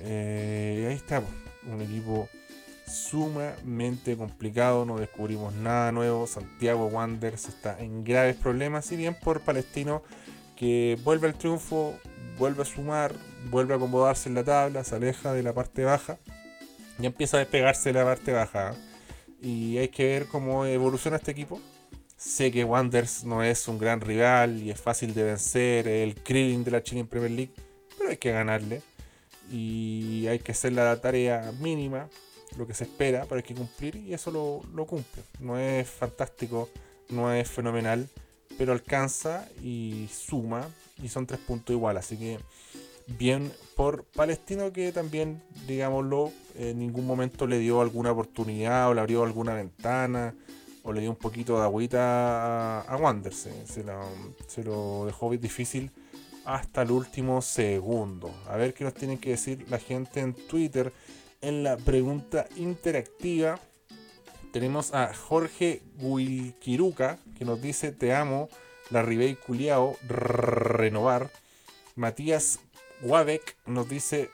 Eh, ahí está, un equipo sumamente complicado, no descubrimos nada nuevo. Santiago Wanderers está en graves problemas, si bien por Palestino que vuelve al triunfo, vuelve a sumar, vuelve a acomodarse en la tabla, se aleja de la parte baja y empieza a despegarse de la parte baja. Y hay que ver cómo evoluciona este equipo. Sé que Wanderers no es un gran rival y es fácil de vencer, el Krillin de la Chilean Premier League, pero hay que ganarle y hay que hacer la tarea mínima, lo que se espera, pero hay que cumplir y eso lo, lo cumple. No es fantástico, no es fenomenal, pero alcanza y suma y son tres puntos igual, así que bien por Palestino que también, digámoslo, en ningún momento le dio alguna oportunidad o le abrió alguna ventana o le dio un poquito de agüita a, a Wanderers. Se, se, lo dejó difícil hasta el último segundo. A ver qué nos tienen que decir la gente en Twitter en la pregunta interactiva. Tenemos a Jorge Guilquiruca que nos dice te amo, la Ribey Culiao, renovar. Matías Guabec nos dice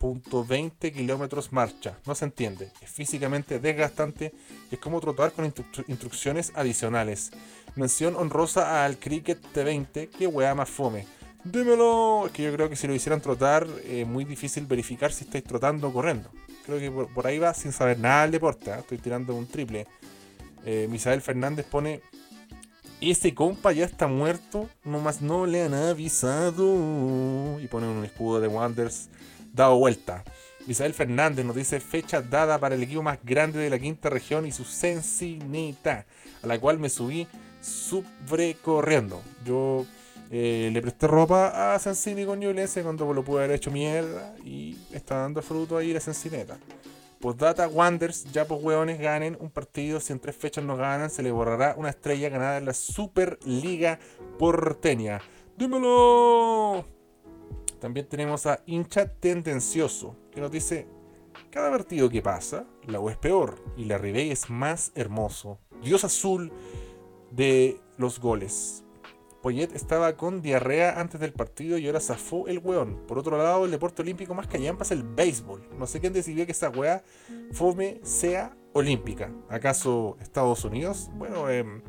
2.20 kilómetros marcha. No se entiende. Es físicamente desgastante y es como trotar con instrucciones adicionales. Mención honrosa al Cricket T20. Que weá más fome. Dímelo. Es que yo creo que si lo hicieran trotar, es muy difícil verificar si estáis trotando o corriendo. Creo que por, ahí va sin saber nada del deporte. ¿eh? Estoy tirando un triple. Eh, Misael Fernández pone. Ese compa ya está muerto, nomás no le han avisado. Y pone un escudo de Wonders dado vuelta. Misael Fernández nos dice fecha dada para el equipo más grande de la quinta región y su sencinita, a la cual me subí sobrecorriendo. Yo eh, le presté ropa a Sensini con Ñublense cuando lo pude haber hecho mierda y está dando fruto ahí la Sensineta. Postdata Wonders, ya pues hueones ganen un partido, si en tres fechas no ganan, se le borrará una estrella ganada en la Superliga porteña. ¡Dímelo! También tenemos a hincha tendencioso, que nos dice, cada partido que pasa, la U es peor y la Ribey es más hermoso. Dios azul de los goles. Poyet estaba con diarrea antes del partido y ahora zafó el weón. Por otro lado, el deporte olímpico más callampa es el béisbol. No sé quién decidió que esa weá fome sea olímpica. ¿Acaso Estados Unidos? Bueno, em,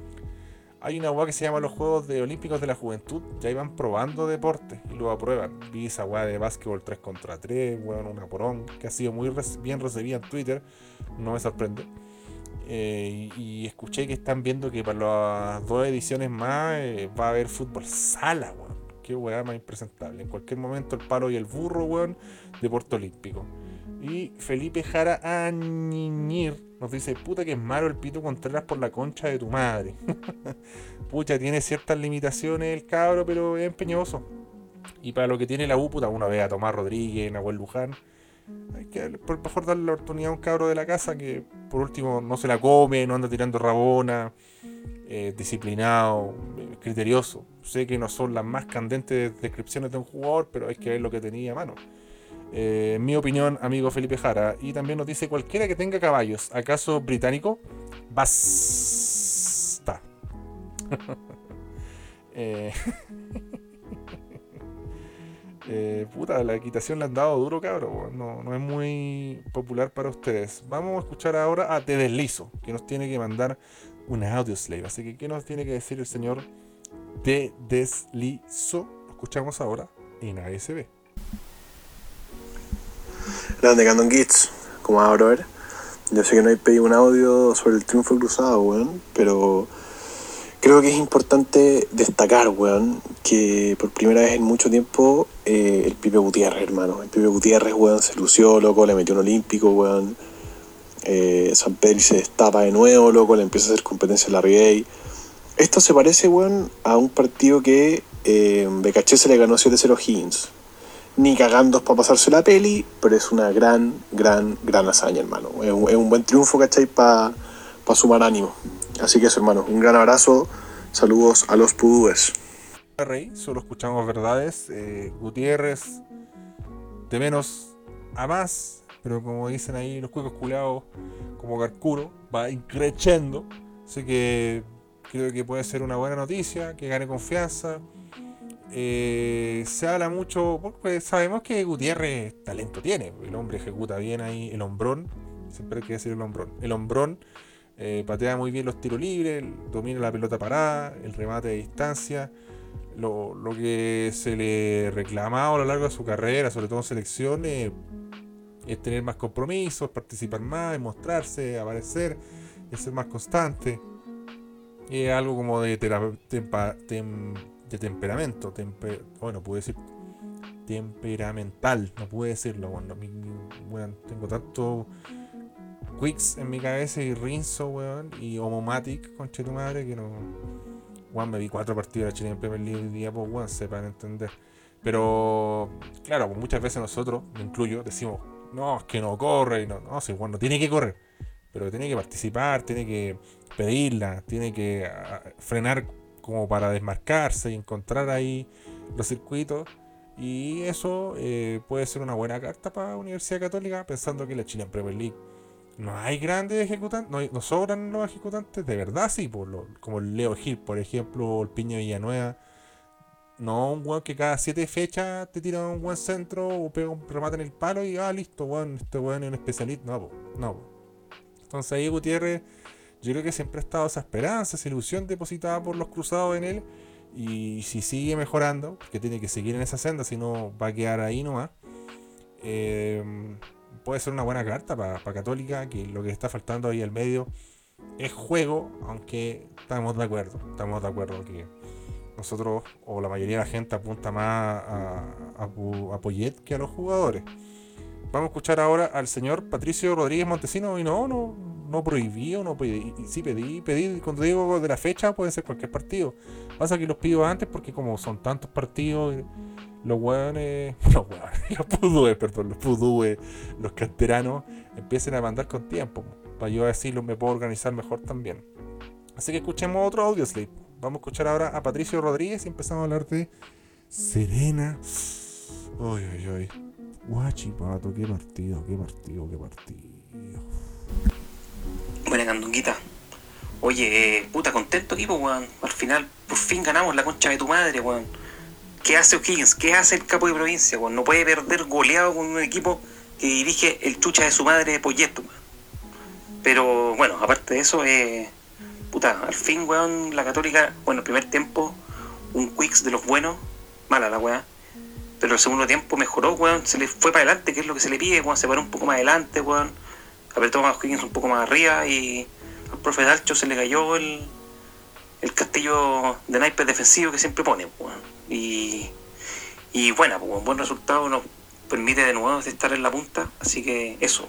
hay una weá que se llama los Juegos Olímpicos de la Juventud. Ya iban probando deportes y lo aprueban. Vi esa weá de básquetbol 3 contra 3, weón, una porón, que ha sido muy bien recibida en Twitter. No me sorprende. Eh, y, escuché que están viendo que para las dos ediciones más eh, va a haber fútbol sala, weón. Qué weá más impresentable. En cualquier momento el palo y el burro, weón, Puerto Olímpico. Y Felipe Jara Añiñir nos dice, puta que es malo el pito Contreras por la concha de tu madre. Pucha, tiene ciertas limitaciones el cabro, pero es empeñoso. Y para lo que tiene la U, puta, uno ve a Tomás Rodríguez, Nahuel Luján hay que por mejor darle la oportunidad a un cabro de la casa que por último no se la come, no anda tirando rabona, eh, disciplinado, eh, criterioso. Sé que no son las más candentes descripciones de un jugador, pero hay que ver lo que tenía a mano. Eh, mi opinión, amigo Felipe Jara. Y también nos dice cualquiera que tenga caballos, ¿acaso británico? Basta. eh, eh, puta, la equitación le han dado duro, cabrón. No, es muy popular para ustedes. Vamos a escuchar ahora a Te Deslizo, que nos tiene que mandar un audio slave. Así que, ¿qué nos tiene que decir el señor de Deslizo. Lo escuchamos ahora en ASB. Grande Candon Gits, como va, brother? Yo sé que no hay pedido un audio sobre el triunfo cruzado, weón, pero creo que es importante destacar, weón, que por primera vez en mucho tiempo eh, el Pipe Gutiérrez, hermano. El Pipe Gutiérrez, weón, se lució, loco, le metió un olímpico, weón. Eh, San Pedro se destapa de nuevo, loco, le empieza a hacer competencia a la. Esto se parece, weón, a un partido que eh, se le ganó 7-0 a Higgins. Ni cagando para pasarse la peli, pero es una gran, gran, gran hazaña, hermano. Es un, buen triunfo, ¿cachai? Para sumar ánimo. Así que eso, hermano, un gran abrazo. Saludos a los pudúes. Rey, solo escuchamos verdades. Eh, Gutiérrez, de menos a más, pero como dicen ahí los cuicos culados, como Carcuro, va increciendo. Así que creo que puede ser una buena noticia, que gane confianza. Eh, se habla mucho, porque sabemos que Gutiérrez talento tiene, el hombre ejecuta bien ahí el hombrón, siempre hay que decir el hombrón, el hombrón eh, patea muy bien los tiros libres, domina la pelota parada, el remate de distancia, lo, lo que se le reclamaba a lo largo de su carrera, sobre todo en selecciones, es tener más compromisos, participar más, mostrarse, aparecer, ser más constante. Es algo como de, tera- tempa- tem- de temperamento, tempe- bueno, puedo decir temperamental, no puedo decirlo, bueno, mi- tengo tanto Quicks en mi cabeza y Rinzo, weón, y Homomatic, conche tu madre, que no. Weón, me vi cuatro partidos de la Chile en Premier League hoy día, pues, weón, sepan entender. Pero, claro, pues muchas veces nosotros, me incluyo, decimos, no, es que no corre, y no, no, sí, bueno, tiene que correr, pero tiene que participar, tiene que pedirla, tiene que ah, frenar como para desmarcarse y encontrar ahí los circuitos. Y eso eh, puede ser una buena carta para la Universidad Católica, pensando que la Chile en Premier League no hay grandes ejecutantes, no, no sobran los ejecutantes, de verdad sí, por lo- como el Leo Gil, por ejemplo, o el Piña Villanueva. No un weón que cada siete fechas te tira un buen centro o pega un remate en el palo y ah, listo, weón, este weón es un especialista. No, po, no. po. Entonces ahí Gutiérrez, yo creo que siempre ha estado esa esperanza, esa ilusión depositada por los cruzados en él. Y si sigue mejorando, que tiene que seguir en esa senda, si no va a quedar ahí nomás. eh, puede ser una buena carta para Católica, que lo que está faltando ahí al medio es juego, aunque estamos de acuerdo, estamos de acuerdo que nosotros o la mayoría de la gente apunta más a, a, a Poyet que a los jugadores. Vamos a escuchar ahora al señor Patricio Rodríguez Montesino y no, no, no prohibí o no pedí, sí pedí, pedí, cuando digo de la fecha puede ser cualquier partido. Pasa que los pido antes porque como son tantos partidos, los hueones, los hueones, los pudúes, perdón, los pudúes, los canteranos empiecen a mandar con tiempo. Para yo decirlo me puedo organizar mejor también. Así que escuchemos otro audio slip. Vamos a escuchar ahora a Patricio Rodríguez y empezamos a hablar de Serena. Uy, uy, uy. Guachipato, qué partido, qué partido, qué partido. Buena candunguita. Oye, eh, puta, contento equipo, weón. Al final, por fin ganamos la concha de tu madre, weón. ¿Qué hace O'Higgins? ¿Qué hace el capo de provincia, weón? No puede perder goleado con un equipo que dirige el chucha de su madre Poyeto, weón. Pero bueno, aparte de eso, eh, puta, al fin, weón, la católica, bueno, primer tiempo, un Quicks de los buenos, mala la weá. Pero el segundo tiempo mejoró, weón, se le fue para adelante, que es lo que se le pide, weón, se paró un poco más adelante, weón. Apretó a O'Higgins un poco más arriba y al profe Dalcho se le cayó el, el castillo de naipes defensivo que siempre pone, weón. Y, y bueno, pues, un buen resultado nos permite de nuevo estar en la punta, así que eso.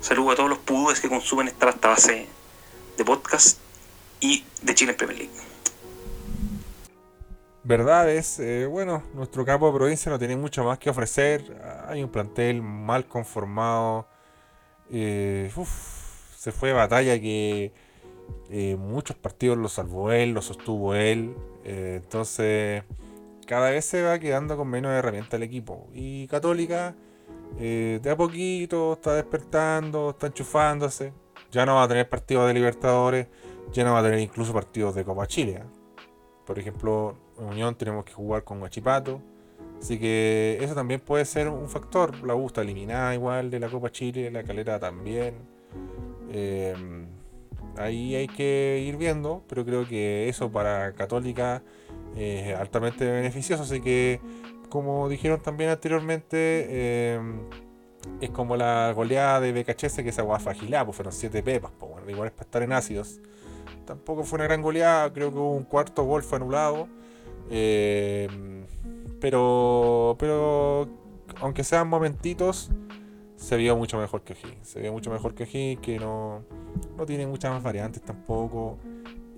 Saludo a todos los pudúes que consumen esta vasta base de podcast y de Chile en Premier League. Verdades, eh, bueno, nuestro capo de provincia no tiene mucho más que ofrecer. Hay un plantel mal conformado. Eh, se fue batalla que eh, muchos partidos los salvó él, los sostuvo él. eh, entonces, cada vez se va quedando con menos herramientas el equipo. Y Católica, eh, de a poquito, está despertando, está enchufándose. Ya no va a tener partidos de Libertadores, ya no va a tener incluso partidos de Copa Chile. Por ejemplo, en Unión tenemos que jugar con Guachipato. Así que eso también puede ser un factor. La U está eliminada igual de la Copa Chile, la Calera también. Eh, ahí hay que ir viendo, pero creo que eso para Católica eh, altamente beneficioso. Así que, como dijeron también anteriormente, eh, es como la goleada de BKHS que esa guafa agilada, pues fueron 7 pepas, pues igual es para estar en ácidos. Tampoco fue una gran goleada, creo que hubo un cuarto gol fue anulado. Eh, pero, pero, aunque sean momentitos, se vio mucho mejor que O'Higgins. Se vio mucho mejor que O'Higgins, que no, no tiene muchas más variantes tampoco.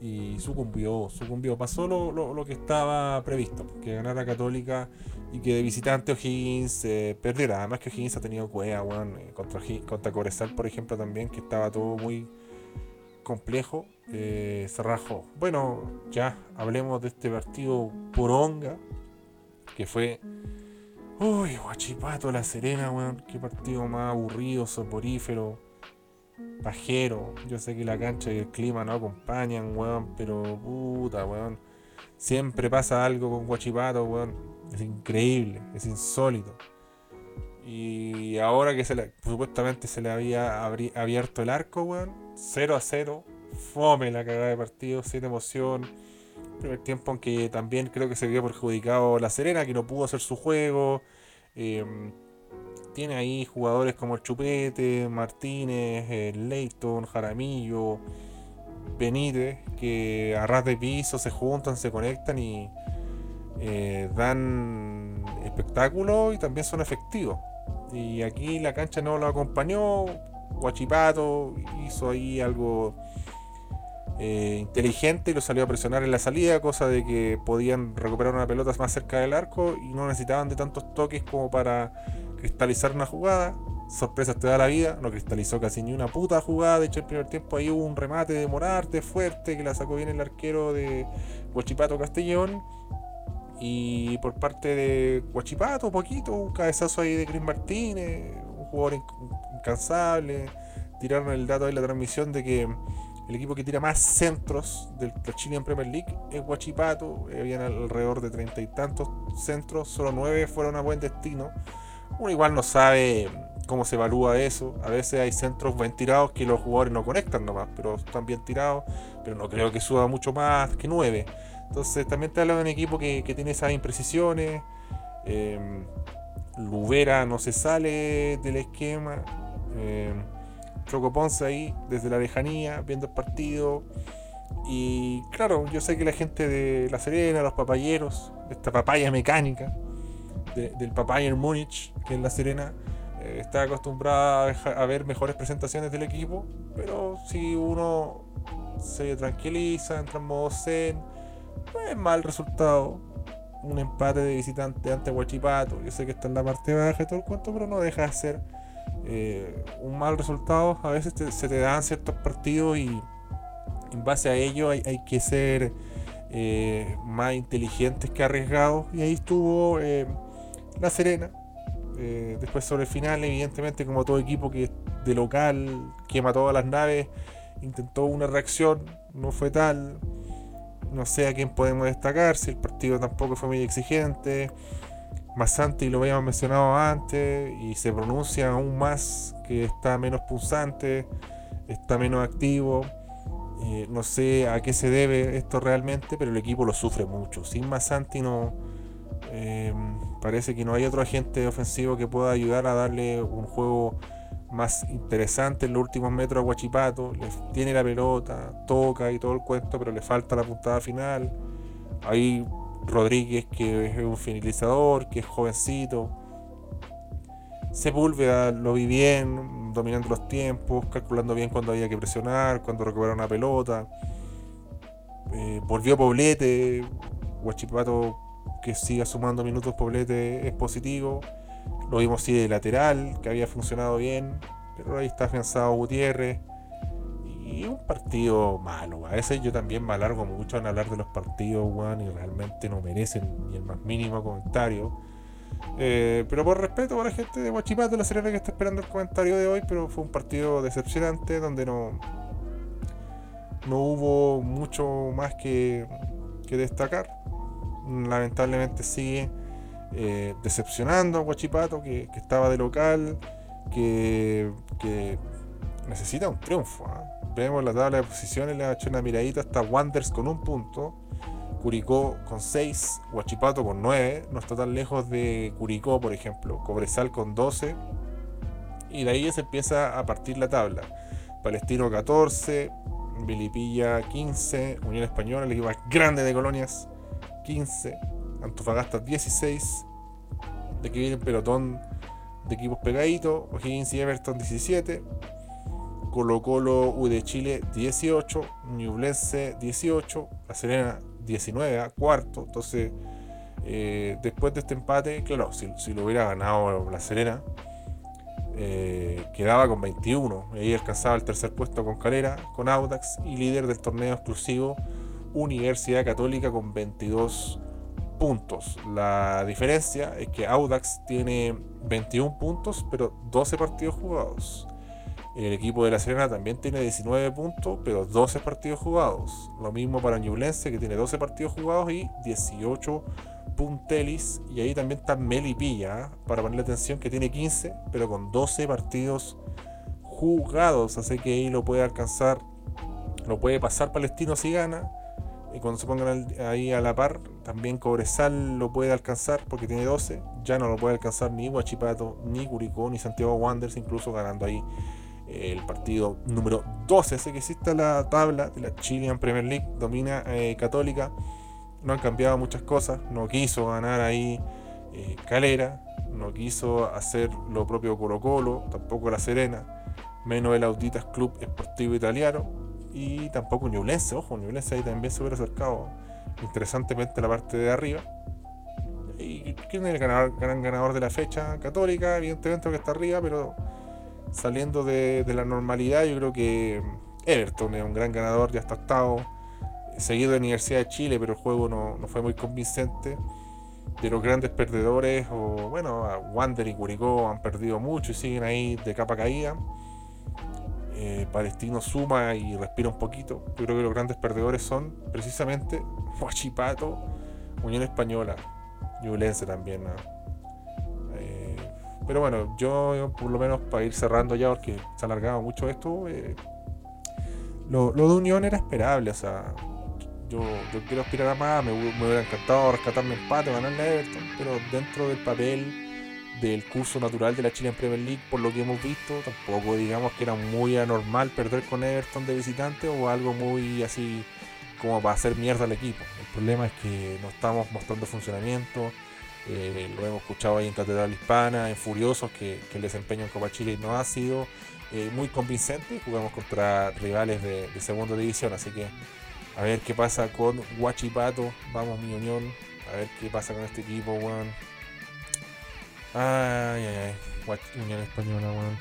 Y sucumbió, sucumbió. Pasó lo, lo, lo que estaba previsto, que ganara Católica y que de visitante O'Higgins eh, perdiera. Además que O'Higgins ha tenido cueva, weón, eh, contra, contra Cobresal, por ejemplo, también, que estaba todo muy complejo. Eh. Bueno, ya hablemos de este partido poronga, que fue... Uy, Guachipato, La Serena, weón. Qué partido más aburrido, soporífero, pajero. Yo sé que la cancha y el clima no acompañan, weón, pero puta, weón. Siempre pasa algo con Guachipato, weón. Es increíble, es insólito. Y ahora que se le- supuestamente se le había abierto el arco, weón. 0 a 0. Fome la cagada de partido, sin emoción. Primer tiempo, aunque también creo que se vio perjudicado La Serena, que no pudo hacer su juego. Eh, tiene ahí jugadores como el Chupete, Martínez, el Leighton, Jaramillo, Benítez, que a ras de piso se juntan, se conectan y eh, dan espectáculo y también son efectivos. Y aquí la cancha no lo acompañó. Guachipato hizo ahí algo eh, inteligente y lo salió a presionar en la salida, cosa de que podían recuperar una pelota más cerca del arco y no necesitaban de tantos toques como para cristalizar una jugada. Sorpresas te da la vida, no cristalizó casi ni una puta jugada. De hecho, el primer tiempo ahí hubo un remate de Morarte fuerte que la sacó bien el arquero de Guachipato Castellón. Y por parte de Guachipato, poquito, un cabezazo ahí de Chris Martínez, un jugador inc- incansable. Tiraron el dato ahí en la transmisión de que el equipo que tira más centros del la Chilean Premier League es Guachipato. eh, Habían alrededor de treinta y tantos centros, solo nueve fueron a buen destino. Uno igual no sabe cómo se evalúa eso. A veces hay centros bien tirados que los jugadores no conectan nomás, pero están bien tirados. Pero no creo que suba mucho más que nueve. Entonces también te habla de un equipo que, tiene esas imprecisiones. Eh, Lubera no se sale del esquema. Eh, Choco Ponce ahí desde la lejanía, viendo el partido. Y claro, yo sé que la gente de La Serena, los papayeros, esta papaya mecánica de- del Papaya Múnich, que es La Serena, eh, está acostumbrada a ver mejores presentaciones del equipo. Pero si uno se tranquiliza, entra en modo zen, no es mal resultado. Un empate de visitante ante Huachipato. Yo sé que está en la parte baja y todo el cuento, pero no deja de ser eh, un mal resultado. A veces se te dan ciertos partidos y en base a ello hay, hay que ser eh, más inteligentes que arriesgados. Y ahí estuvo eh, La Serena. Después sobre el final, evidentemente, como todo equipo que de local quema todas las naves, intentó una reacción, no fue tal. No sé a quién podemos destacar, si el partido tampoco fue muy exigente. Masanti lo habíamos mencionado antes y se pronuncia aún más que está menos punzante, está menos activo. Eh, no sé a qué se debe esto realmente, pero el equipo lo sufre mucho. Sin Masanti no eh, parece que no hay otro agente ofensivo que pueda ayudar a darle un juego más interesante en los últimos metros a Guachipato. Le, tiene la pelota, toca y todo el cuento, pero le falta la puntada final. Rodríguez que es un finalizador, que es jovencito. Sepúlveda lo vi bien, dominando los tiempos, calculando bien cuando había que presionar, cuando recuperar una pelota. Eh, volvió Poblete, Guachipato que siga sumando minutos Poblete es positivo. Lo vimos sí de lateral, que había funcionado bien, pero ahí está afianzado Gutiérrez. Y un partido malo. A veces yo también me alargo mucho en hablar de los partidos, weón, y realmente no merecen ni el más mínimo comentario. Eh, pero por respeto por la gente de Guachipato, la Serena que está esperando el comentario de hoy, pero fue un partido decepcionante donde no, no hubo mucho más que, que destacar. Lamentablemente sigue eh, decepcionando a Guachipato, que, que estaba de local, que, que necesita un triunfo. ¿ah? Vemos la tabla de posiciones, le ha hecho una miradita hasta Wanders con un punto. Curicó con 6, Huachipato con 9, no está tan lejos de Curicó, por ejemplo, Cobresal con 12, y de ahí se empieza a partir la tabla. Palestino 14, Vilipilla 15, Unión Española, el equipo más grande de colonias, 15, Antofagasta 16, de aquí viene el pelotón de equipos pegaditos, O'Higgins y Everton 17, Colo Colo U de Chile 18, Ñublense 18, La Serena 19 a cuarto, entonces eh, después de este empate, claro, si, si lo hubiera ganado La Serena, eh, quedaba con 21. Ahí alcanzaba el tercer puesto con Calera, con Audax y líder del torneo exclusivo Universidad Católica con 22 puntos. La diferencia es que Audax tiene 21 puntos, pero 12 partidos jugados. El equipo de La Serena también tiene 19 puntos, pero 12 partidos jugados. Lo mismo para Ñublense, que tiene 12 partidos jugados y 18 puntelis. Y ahí también está Melipilla, ¿eh? para ponerle atención, que tiene 15, pero con 12 partidos jugados. Así que ahí lo puede alcanzar, lo puede pasar Palestino si gana. Y cuando se pongan ahí a la par, también Cobresal lo puede alcanzar porque tiene 12. Ya no lo puede alcanzar ni Huachipato, ni Curicó, ni Santiago Wanderers, incluso ganando ahí el partido número 12. Así que la tabla de la Chilean Premier League, domina eh, Católica. No han cambiado muchas cosas. No quiso ganar ahí eh, Calera, no quiso hacer lo propio Colo Colo, tampoco La Serena, menos el Auditas Club Esportivo Italiano y tampoco Ñublense. Ojo, Ñublense ahí también se hubiera acercado interesantemente la parte de arriba. ¿Y quién es el gran ganador de la fecha? Católica, evidentemente que está arriba, pero saliendo de, la normalidad, yo creo que Everton es un gran ganador, ya está octavo, seguido de Universidad de Chile, pero el juego no, fue muy convincente. De los grandes perdedores, o bueno, Wander y Curicó han perdido mucho y siguen ahí de capa caída. Eh, Palestino suma y respira un poquito. Yo creo que los grandes perdedores son precisamente Huachipato, Unión Española, Ñublense también. Pero bueno, yo por lo menos para ir cerrando ya, porque se ha alargado mucho esto, eh, lo, de Unión era esperable. O sea, yo, yo quiero aspirar a más, me, hubiera encantado rescatarme empate, ganarle a Everton, pero dentro del papel del curso natural de la Chile en Premier League, por lo que hemos visto, tampoco digamos que era muy anormal perder con Everton de visitante o algo muy así como para hacer mierda al equipo. El problema es que no estamos mostrando funcionamiento eh, lo hemos escuchado ahí en Catedral Hispana, en Furiosos, que, el desempeño en Copa Chile no ha sido eh, muy convincente. Jugamos contra rivales de, segunda división, así que a ver qué pasa con Huachipato. Vamos, mi unión. A ver qué pasa con este equipo, weón. Ay, ay, ay. Unión Española, weón.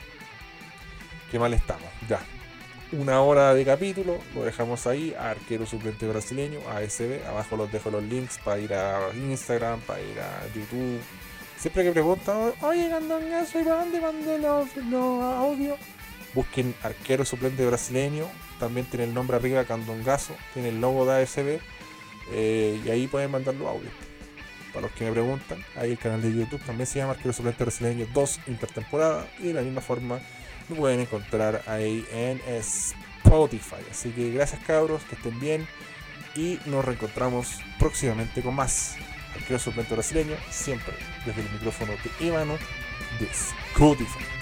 Qué mal estamos. Ya una hora de capítulo, lo dejamos ahí, arquero suplente brasileño, ASB, abajo los dejo los links para ir a Instagram, para ir a YouTube. Siempre que preguntan, oye Gandongazo, ¿y para dónde mandé los, audios? Busquen arquero suplente brasileño, también tiene el nombre arriba Candongazo, tiene el logo de ASB, eh, y ahí pueden mandar los audios. Para los que me preguntan, ahí el canal de YouTube también se llama Arquero Suplente Brasileño 2 Intertemporada, y de la misma forma lo pueden encontrar ahí en Spotify. Así que gracias cabros, que estén bien y nos reencontramos próximamente con más Arquero Suplente Brasileño, siempre desde el micrófono de Ivano de Spotify.